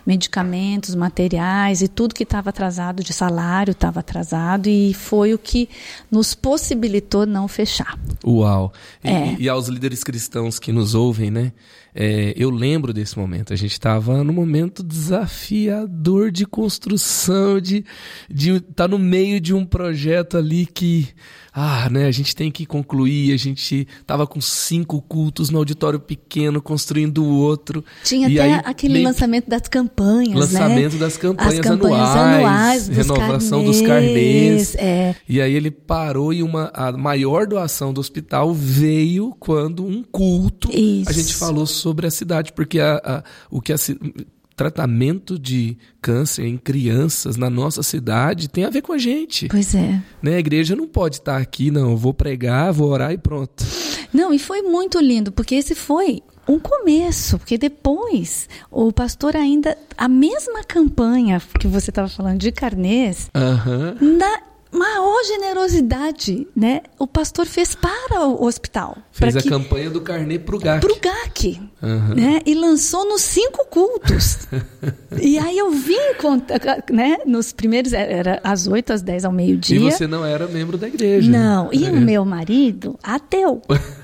medicamentos, materiais e tudo que estava atrasado de salário estava atrasado e foi o que nos possibilitou não fechar. Uau! E, é. e aos líderes cristãos que nos ouvem, né? É, eu lembro desse momento. A gente estava num momento desafiador de construção, de estar de tá no meio de um projeto ali que ah, né, a gente tem que concluir, a gente tava com cinco cultos no auditório pequeno, construindo o outro. Tinha até aí, aquele lançamento das campanhas, né? lançamento né? das campanhas, campanhas anuais, anuais renovação carnês, dos carnês. É. E aí ele parou e uma, a maior doação do hospital veio quando um culto Isso. a gente falou sobre a cidade, porque a, a o que a tratamento de câncer em crianças na nossa cidade tem a ver com a gente. Pois é. Né? A igreja não pode estar aqui, não. Eu vou pregar, vou orar e pronto. Não, e foi muito lindo, porque esse foi um começo, porque depois o pastor ainda a mesma campanha que você estava falando de carnês, uhum. na maior generosidade, né? O pastor fez para o hospital. Fez a que, campanha do carnê para o GAC. Para o GAC, uhum. né? E lançou nos cinco cultos. [LAUGHS] e aí eu vim, né? Nos primeiros, era às oito, às dez, ao meio-dia. E você não era membro da igreja. Não, e é. o meu marido, ateu. [LAUGHS]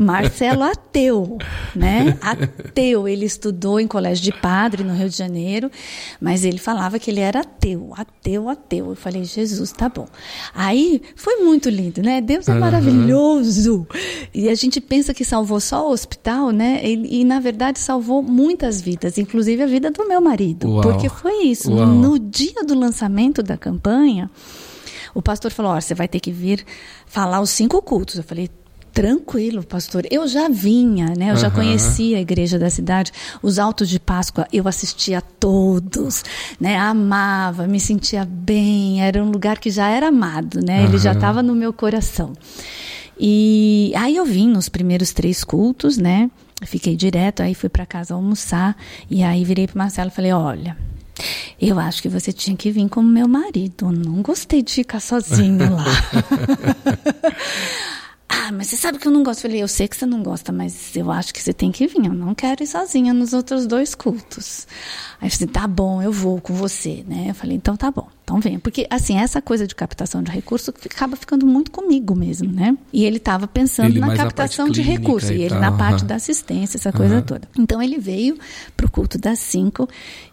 Marcelo ateu, né? Ateu. Ele estudou em colégio de padre no Rio de Janeiro, mas ele falava que ele era ateu, ateu, ateu. Eu falei, Jesus, tá bom. Aí foi muito lindo, né? Deus é uhum. maravilhoso. E a gente pensa que salvou só o hospital, né? E, e, na verdade salvou muitas vidas, inclusive a vida do meu marido. Uau. Porque foi isso. Uau. No dia do lançamento da campanha, o pastor falou: Ó, você vai ter que vir falar os cinco cultos. Eu falei, Tranquilo, pastor. Eu já vinha, né? Eu uhum. já conhecia a igreja da cidade. Os autos de Páscoa, eu assistia a todos, né? Amava, me sentia bem. Era um lugar que já era amado, né? Ele já estava no meu coração. E aí eu vim nos primeiros três cultos, né? Fiquei direto, aí fui para casa almoçar e aí virei para Marcelo e falei: "Olha, eu acho que você tinha que vir como meu marido. Não gostei de ficar sozinho lá." [LAUGHS] [LAUGHS] Ah, mas você sabe que eu não gosto. Eu falei, eu sei que você não gosta, mas eu acho que você tem que vir. Eu não quero ir sozinha nos outros dois cultos. Aí eu falei, tá bom, eu vou com você, né? Eu falei, então tá bom. então venha. Porque, assim, essa coisa de captação de recursos acaba ficando muito comigo mesmo, né? E ele estava pensando Ele na captação parte de recursos. clínica E e ele tal, na parte aham. da assistência, essa coisa Aham. toda. Então ele veio pro culto das cinco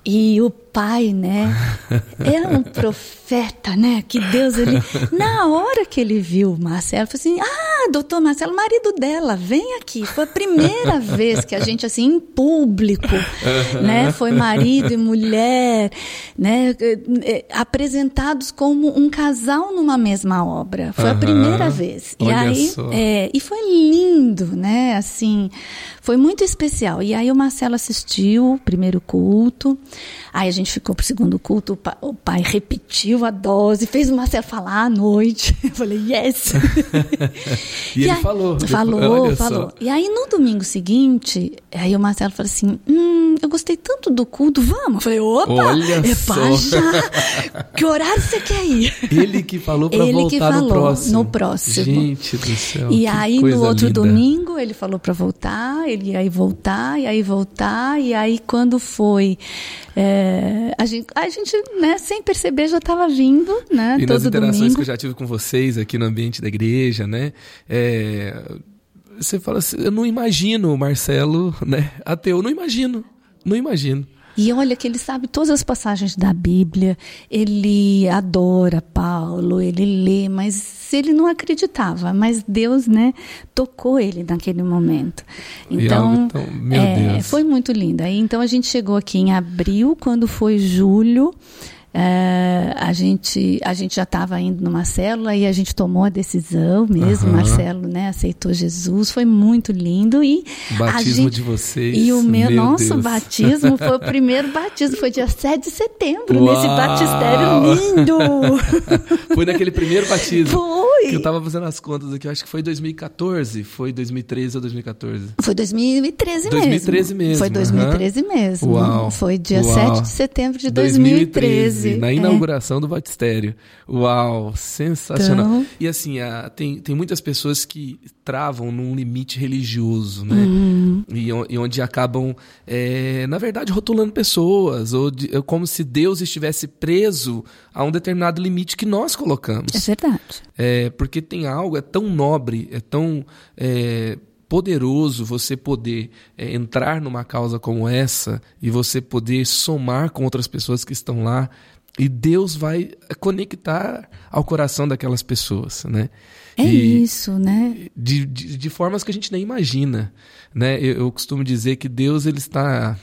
e o pai, né? [LAUGHS] Era um profeta, né? Que Deus, ele. Na hora que ele viu o Marcelo, falou assim: Ah, doutor Marcelo, marido dela, vem aqui. Foi a primeira [LAUGHS] vez que a gente, assim, em público, né? Foi marido e mulher, né? eh, eh, Apresentados como um casal numa mesma obra. Foi a Aham. primeira vez. E Olha aí, só. é, e foi lindo, né? Assim, foi muito especial. E aí o Marcelo assistiu o primeiro culto. Aí a gente ficou pro segundo culto. O pa- o pai, repetiu a dose, fez o Marcelo falar à noite. [LAUGHS] Eu falei, yes! [LAUGHS] E ele aí- falou. Falou, só. falou. E aí no domingo seguinte, aí o Marcelo falou assim: Hum, eu gostei tanto do culto, vamos. Eu falei, opa! Olha é só. pra já! [LAUGHS] Que horário você quer ir? Ele que falou para Ele voltar que no falou, próximo. no próximo. Gente do céu. E aí, no outro linda. domingo, ele falou para voltar, ele ia voltar, e aí voltar, e aí quando foi. é, a gente, a gente né, sem perceber, já estava vindo, né? E nas interações domingo. que eu já tive com vocês aqui no ambiente da igreja, né? É, você fala assim, eu não imagino o Marcelo, né? Ateu, não imagino. Não imagino. E olha que ele sabe todas as passagens da Bíblia, ele adora Paulo, ele lê, mas ele não acreditava. Mas Deus, né, tocou ele naquele momento. E Então, algo tão- meu é, Deus. foi muito lindo. Aí, então a gente chegou aqui em abril, quando foi julho. É, a gente a gente já estava indo numa célula e a gente tomou a decisão mesmo. Aham. Marcelo, né, aceitou Jesus, foi muito lindo e O batismo a gente, de vocês. e o meu, meu nosso Deus. batismo foi o [LAUGHS] primeiro batismo, foi dia 7 de setembro, Uau! nesse batistério lindo. [LAUGHS] Foi naquele primeiro batismo. Foi. Que eu tava fazendo as contas aqui, eu acho que foi 2014, foi 2013 ou 2014. Foi 2013 mesmo. 2013 mesmo, Foi 2013 mesmo. Uau. Foi dia Uau. 7 de setembro de 2013. na É. inauguração do batistério. Uau, sensacional. Então- E assim, a- tem, tem muitas pessoas que travam num limite religioso, né? Uhum. E, e onde acabam, é, na verdade, rotulando pessoas, ou de- é como se Deus estivesse preso a um determinado limite que nós colocamos. É verdade. É, porque tem algo, é tão nobre, é tão é, poderoso você poder é, entrar numa causa como essa e você poder somar com outras pessoas que estão lá e Deus vai conectar ao coração daquelas pessoas, né? É E- isso, né? de, de, de formas que a gente nem imagina, né? Eu, eu costumo dizer que Deus ele está,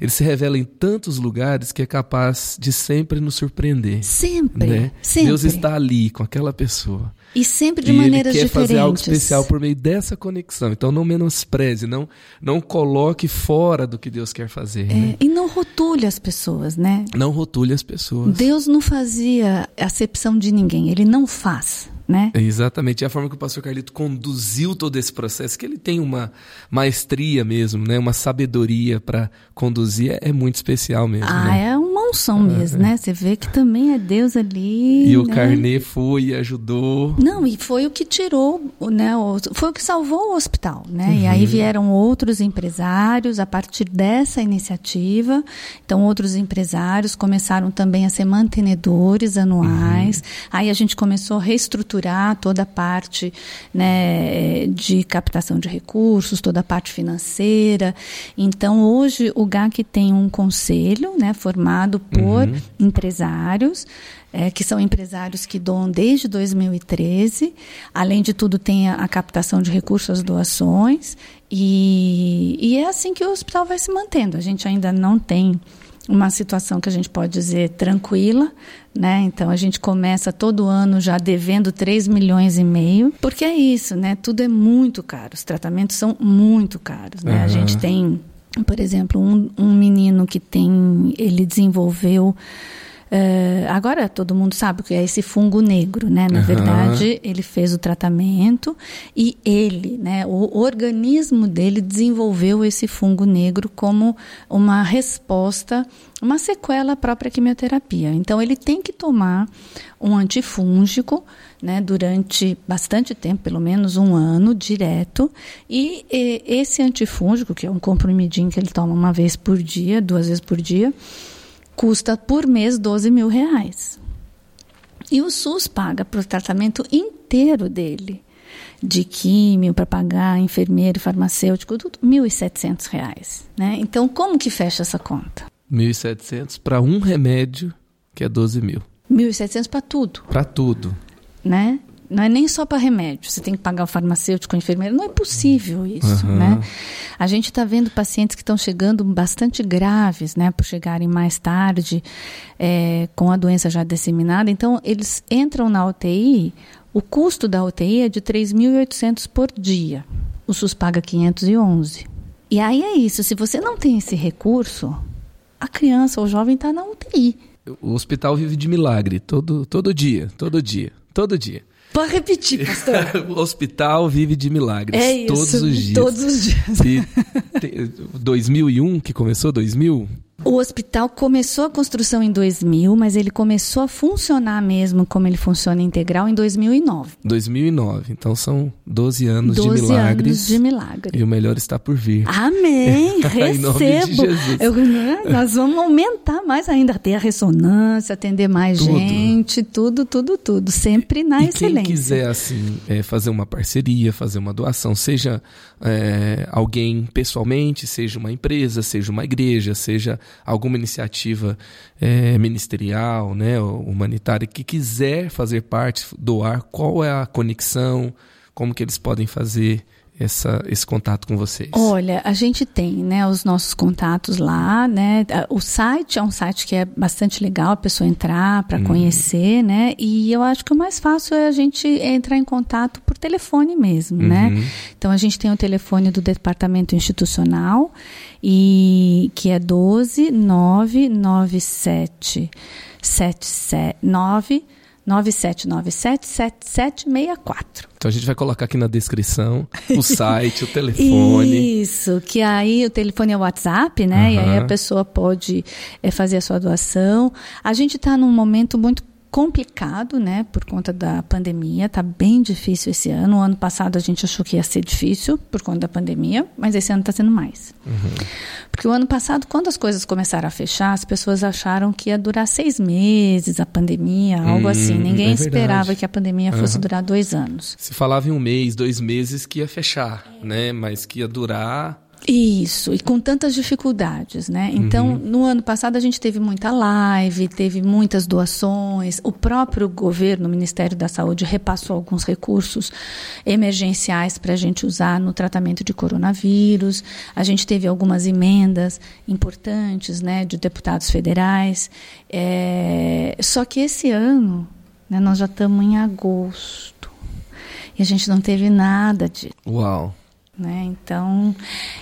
ele se revela em tantos lugares que é capaz de sempre nos surpreender, Sempre. né? Sempre. Deus está ali com aquela pessoa E sempre de e ele maneiras quer diferentes. fazer algo especial por meio dessa conexão. Então não menospreze, não não coloque fora do que Deus quer fazer, né? É, e não rotule as pessoas, né? Não rotule as pessoas. Deus não fazia acepção de ninguém, ele não faz, né? Exatamente. E a forma que o pastor Carlito conduziu todo esse processo, que ele tem uma maestria mesmo, né? uma sabedoria para conduzir, é, é muito especial mesmo. Ah, né? é uma unção mesmo, né? Você vê que também é Deus ali. E o né? Carnê foi e ajudou. Não, e foi o que tirou, né? o- Foi o que salvou o hospital, né? E Uhum. aí vieram outros empresários a partir dessa iniciativa. Então, outros empresários começaram também a ser mantenedores anuais. Uhum. Aí a gente começou a reestruturar toda a parte né, de captação de recursos, toda a parte financeira. Então, hoje o GAC tem um conselho, né, formado por Uhum. empresários é, que são empresários que doam desde 2013. Além de tudo, tem a, a captação de recursos, as doações. E, e é assim que o hospital vai se mantendo. A gente ainda não tem uma situação que a gente pode dizer tranquila, né? Então a gente começa todo ano já devendo 3 milhões e meio, porque é isso, né? Tudo é muito caro, os tratamentos são muito caros, né? A Aham. gente tem, por exemplo, um, um menino que tem, ele desenvolveu eh, agora todo mundo sabe o que é esse fungo negro, né? Na Aham. verdade, ele fez o tratamento e ele, né, o organismo dele desenvolveu esse fungo negro como uma resposta, uma sequela à própria quimioterapia. Então ele tem que tomar um antifúngico, né, durante bastante tempo, pelo menos um ano direto, e, e esse antifúngico, que é um comprimidinho que ele toma uma vez por dia, duas vezes por dia, custa por mês 12 mil reais. E o SUS paga para o tratamento inteiro dele, de químio, para pagar enfermeiro, farmacêutico, tudo, R$ 1.700. Né? Então, como que fecha essa conta? 1.700 para um remédio, que é 12 mil. 1.700 para tudo. Para tudo. Né? Não é nem só para remédio. Você tem que pagar o farmacêutico, o enfermeiro. Não é possível isso, uhum. né? A gente está vendo pacientes que estão chegando bastante graves, né? Por chegarem mais tarde, é, com a doença já disseminada. Então, eles entram na UTI. O custo da UTI é de 3.800 por dia. O SUS paga 511. E aí é isso. Se você não tem esse recurso, a criança ou o jovem está na UTI. O hospital vive de milagre todo, todo dia, todo dia, todo dia. Pode repetir, pastor. [LAUGHS] o hospital vive de milagres. É isso, todos os dias. Todos os dias. E, 2001, que começou 2000, o hospital começou a construção em 2000, mas ele começou a funcionar mesmo como ele funciona integral em 2009. 2009. Então são 12 anos 12 de milagres. anos de milagre. E o melhor está por vir. Amém. [LAUGHS] Recebo. Eu, né, nós vamos aumentar mais ainda, ter a ressonância, atender mais tudo. gente, tudo, tudo, tudo. Sempre na e excelência. Quem quiser assim é, fazer uma parceria, fazer uma doação, seja é, alguém pessoalmente, seja uma empresa, seja uma igreja, seja alguma iniciativa é, ministerial, né, humanitária, que quiser fazer parte, doar, qual é a conexão, como que eles podem fazer essa, esse contato com vocês? Olha, a gente tem né, os nossos contatos lá, né? O site é um site que é bastante legal a pessoa entrar para uhum. conhecer, né? E eu acho que o mais fácil é a gente entrar em contato por telefone mesmo, né? uhum. né? Então a gente tem o telefone do departamento institucional e que é 12 997 779 97977764. Então a gente vai colocar aqui na descrição o [LAUGHS] site, o telefone. Isso, que aí o telefone é o WhatsApp, né? Uhum. E aí a pessoa pode é, fazer a sua doação. A gente está num momento muito complicado, né, por conta da pandemia. Tá bem difícil esse ano. O ano passado a gente achou que ia ser difícil por conta da pandemia, mas esse ano está sendo mais. Uhum. Porque o ano passado, quando as coisas começaram a fechar, as pessoas acharam que ia durar seis meses a pandemia, algo hum, assim. Ninguém é esperava que a pandemia fosse uhum. durar dois anos. Se falava em um mês, dois meses que ia fechar, né, mas que ia durar isso, e com tantas dificuldades, né? Então, uhum. no ano passado a gente teve muita live, teve muitas doações. O próprio governo, o Ministério da Saúde, repassou alguns recursos emergenciais para a gente usar no tratamento de coronavírus. A gente teve algumas emendas importantes, né, de deputados federais. É... Só que esse ano, né, nós já estamos em agosto e a gente não teve nada de. Uau! Né? Então,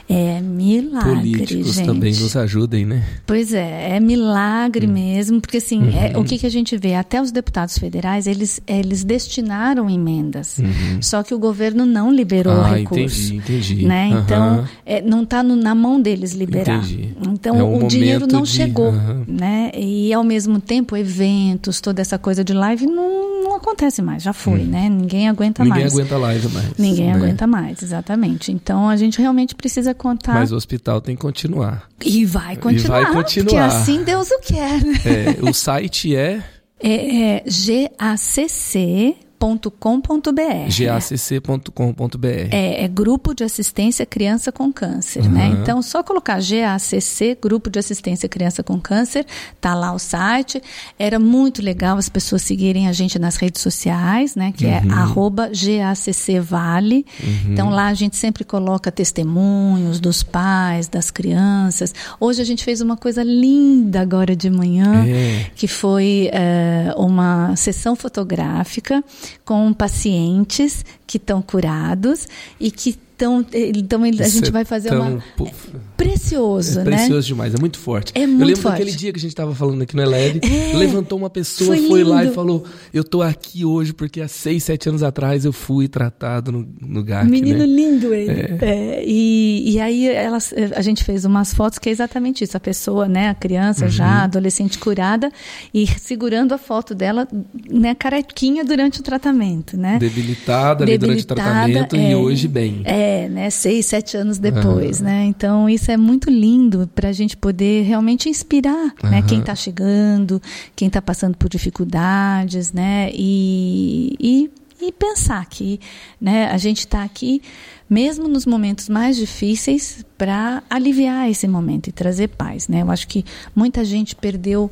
é milagre, Políticos gente. também nos ajudem, né? Pois é, é milagre hum. mesmo, porque assim, uhum. é, o que, que a gente vê? Até os deputados federais, eles, eles destinaram emendas, uhum. só que o governo não liberou ah, o recurso. entendi, entendi. Né? Uhum. Então, é, não está na mão deles liberar. Entendi. Então, é um o dinheiro não de... chegou, né? E, ao mesmo tempo, eventos, toda essa coisa de live não acontece mais, já foi, hum. né? Ninguém aguenta Ninguém mais. Ninguém aguenta live mais. Ninguém né? aguenta mais, exatamente. Então a gente realmente precisa contar. Mas o hospital tem que continuar. E vai continuar. E vai continuar. Porque assim Deus o quer. É, o site é. É, é GACC gacc.com.br. gacc.com.br. É, é Grupo de Assistência Criança com Câncer, uhum. né? Então, só colocar GACC, Grupo de Assistência Criança com Câncer, tá lá o site. Era muito legal as pessoas seguirem a gente nas redes sociais, né? Que é uhum. arroba GACCVale. Uhum. Então, lá a gente sempre coloca testemunhos dos pais, das crianças. Hoje a gente fez uma coisa linda agora de manhã, é. que foi é, uma sessão fotográfica com pacientes que estão curados e que então, então a gente é vai fazer tão... uma. É precioso, é né? Precioso demais, é muito forte. É muito Eu lembro forte. daquele dia que a gente estava falando aqui no Eleve, é, levantou uma pessoa, foi, foi lá e falou: Eu tô aqui hoje porque há seis, sete anos atrás eu fui tratado no, no GAC. Menino né? lindo ele. É. é. e, e aí elas, a gente fez umas fotos que é exatamente isso: a pessoa, né, a criança uhum. já, adolescente curada, e segurando a foto dela, né, carequinha durante o tratamento, né? Debilitada, Debilitada durante o tratamento e é. hoje bem. É, É, né? Seis, sete anos depois, uhum. né? Então isso é muito lindo para a gente poder realmente inspirar, uhum. né? Quem está chegando, quem está passando por dificuldades, né? E, e, e pensar que, né? A gente está aqui mesmo nos momentos mais difíceis para aliviar esse momento e trazer paz, né? Eu acho que muita gente perdeu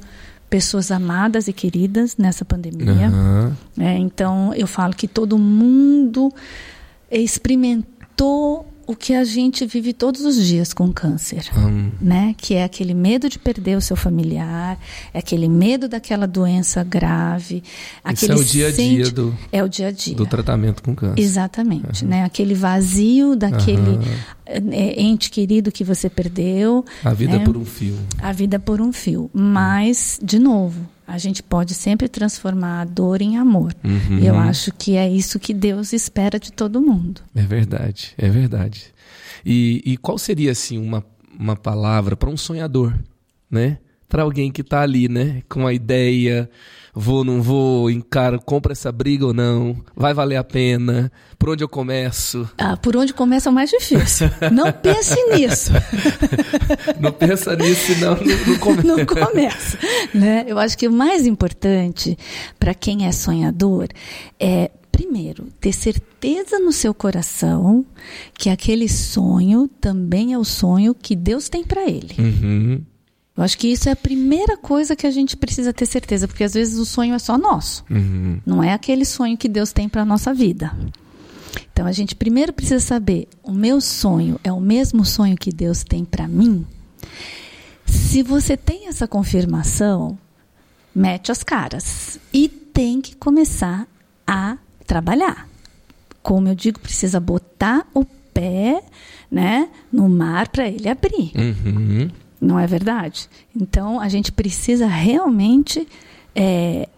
pessoas amadas e queridas nessa pandemia. Uhum. É, então, eu falo que todo mundo experimentou o que a gente vive todos os dias com câncer, hum. né? Que é aquele medo de perder o seu familiar, é aquele medo daquela doença grave, aquele Isso é o dia a dia sente... do é o dia a dia do tratamento com câncer. Exatamente, uhum. né? Aquele vazio daquele uhum. ente querido que você perdeu. A vida né? por um fio. A vida por um fio, mas de novo a gente pode sempre transformar a dor em amor. Uhum. E eu acho que é isso que Deus espera de todo mundo. É verdade, é verdade. E, e qual seria, assim, uma, uma palavra para um sonhador, né? Para alguém que está ali, né? Com a ideia, vou, não vou, encaro, compra essa briga ou não, vai valer a pena, por onde eu começo? Ah, por onde começa é o mais difícil. Não pense nisso. [LAUGHS] não pensa nisso, não, não, começa. Não começa. Né? Eu acho que o mais importante para quem é sonhador é primeiro, ter certeza no seu coração que aquele sonho também é o sonho que Deus tem para ele. Uhum. Eu acho que isso é a primeira coisa que a gente precisa ter certeza, porque às vezes o sonho é só nosso. Uhum. Não é aquele sonho que Deus tem para a nossa vida. Então a gente primeiro precisa saber: o meu sonho é o mesmo sonho que Deus tem para mim? Se você tem essa confirmação, mete as caras e tem que começar a trabalhar. Como eu digo, precisa botar o pé, né, no mar para ele abrir. Uhum. Não é verdade? Então, a gente precisa realmente é,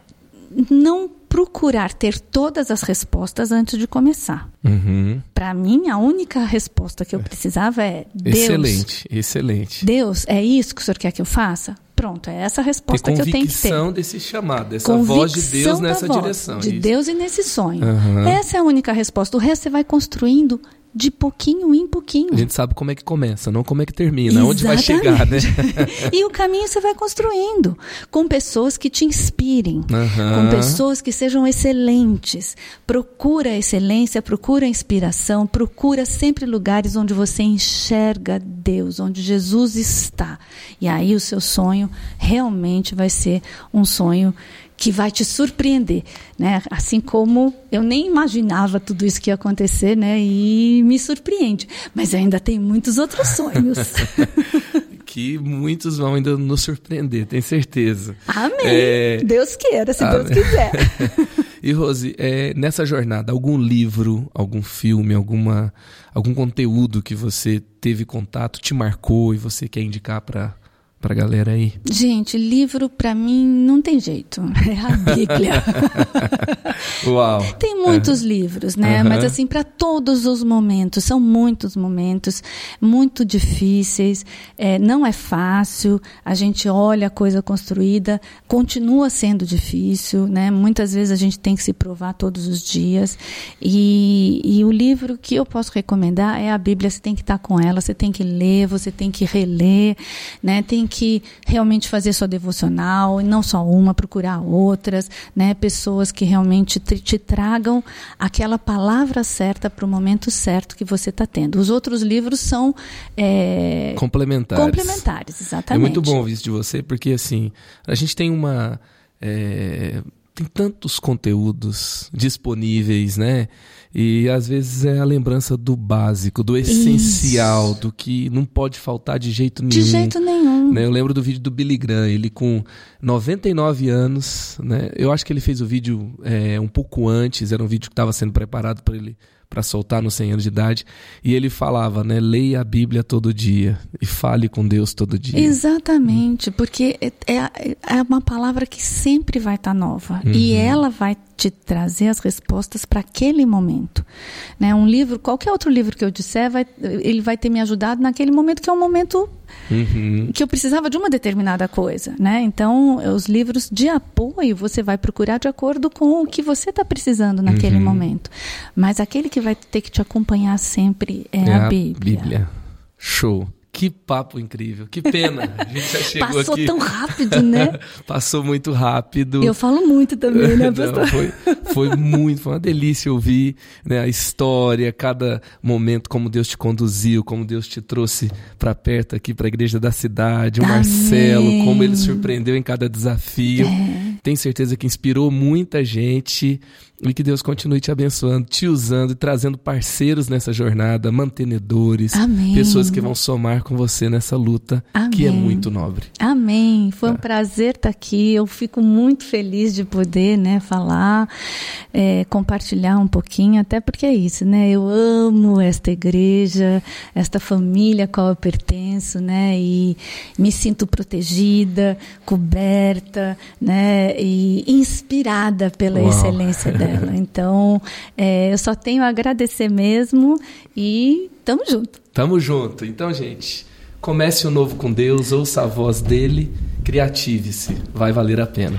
não procurar ter todas as respostas antes de começar. Uhum. Para mim, a única resposta que eu precisava é Deus. Excelente, excelente. Deus, é isso que o senhor quer que eu faça? Pronto, é essa a resposta que eu tenho que ter. Convicção desse chamado, essa convicção voz de Deus nessa direção. De isso. Deus e nesse sonho. Uhum. Essa é a única resposta. O resto você vai construindo de pouquinho em pouquinho. A gente sabe como é que começa, não como é que termina, Exatamente. onde vai chegar, né? [LAUGHS] e o caminho você vai construindo com pessoas que te inspirem, uhum. com pessoas que sejam excelentes. Procura excelência, procura inspiração, procura sempre lugares onde você enxerga Deus, onde Jesus está. E aí o seu sonho realmente vai ser um sonho que vai te surpreender, né? Assim como eu nem imaginava tudo isso que ia acontecer, né? E me surpreende. Mas ainda tem muitos outros sonhos. [LAUGHS] que muitos vão ainda nos surpreender, tenho certeza. Amém. É... Deus queira, se Amém. Deus quiser. [LAUGHS] e Rose, é, nessa jornada, algum livro, algum filme, alguma, algum conteúdo que você teve contato, te marcou e você quer indicar para pra galera aí? Gente, livro para mim não tem jeito. [LAUGHS] É a Bíblia. [LAUGHS] Uau. Tem muitos livros, né? Uhum. Mas assim, para todos os momentos, são muitos momentos, muito difíceis, é, não é fácil, a gente olha a coisa construída, continua sendo difícil, né? Muitas vezes a gente tem que se provar todos os dias. E, e o livro que eu posso recomendar é a Bíblia, você tem que estar com ela, você tem que ler, você tem que reler, né? Tem que realmente fazer sua devocional, e não só uma, procurar outras, né? Pessoas que realmente te, te tragam aquela palavra certa para o momento certo que você está tendo. Os outros livros são é, complementares. Complementares, exatamente. É muito bom ouvir isso de você, porque assim a gente tem uma é, tem tantos conteúdos disponíveis, né? E às vezes é a lembrança do básico, do essencial, Isso. do que não pode faltar de jeito nenhum. De jeito nenhum. Né? Eu lembro do vídeo do Billy Graham, ele com 99 anos, né? Eu acho que ele fez o vídeo é, um pouco antes, era um vídeo que estava sendo preparado para ele para soltar nos 100 anos de idade, e ele falava, né, leia a Bíblia todo dia e fale com Deus todo dia. Exatamente, porque é, é, é uma palavra que sempre vai estar tá nova uhum. e ela vai te trazer as respostas para aquele momento. Né? Um livro, qualquer outro livro que eu disser, vai, ele vai ter me ajudado naquele momento que é um momento uhum. que eu precisava de uma determinada coisa, né? Então, os livros de apoio você vai procurar de acordo com o que você está precisando naquele uhum. momento. Mas aquele que vai ter que te acompanhar sempre é, é a Bíblia. Bíblia. Show. Que papo incrível, que pena. A gente já chegou Passou aqui. tão rápido, né? [LAUGHS] Passou muito rápido. Eu falo muito também, né, [LAUGHS] pastor? Não, foi, foi muito, foi uma delícia ouvir né, a história, cada momento, como Deus te conduziu, como Deus te trouxe para perto aqui, para a igreja da cidade, o Amém. Marcelo, como ele surpreendeu em cada desafio. É. Tenho certeza que inspirou muita gente e que Deus continue te abençoando, te usando e trazendo parceiros nessa jornada, mantenedores, Amém. pessoas que vão somar com você nessa luta Amém. que é muito nobre. Amém. Foi um é. prazer estar aqui. Eu fico muito feliz de poder, né, falar, é, compartilhar um pouquinho, até porque é isso, né? Eu amo esta igreja, esta família a qual eu pertenço, né? E me sinto protegida, coberta, né? E inspirada pela Uau. excelência dela. [LAUGHS] Então, é, eu só tenho a agradecer mesmo e tamo junto. Tamo junto. Então, gente, comece o novo com Deus, ouça a voz dele, criative-se, vai valer a pena.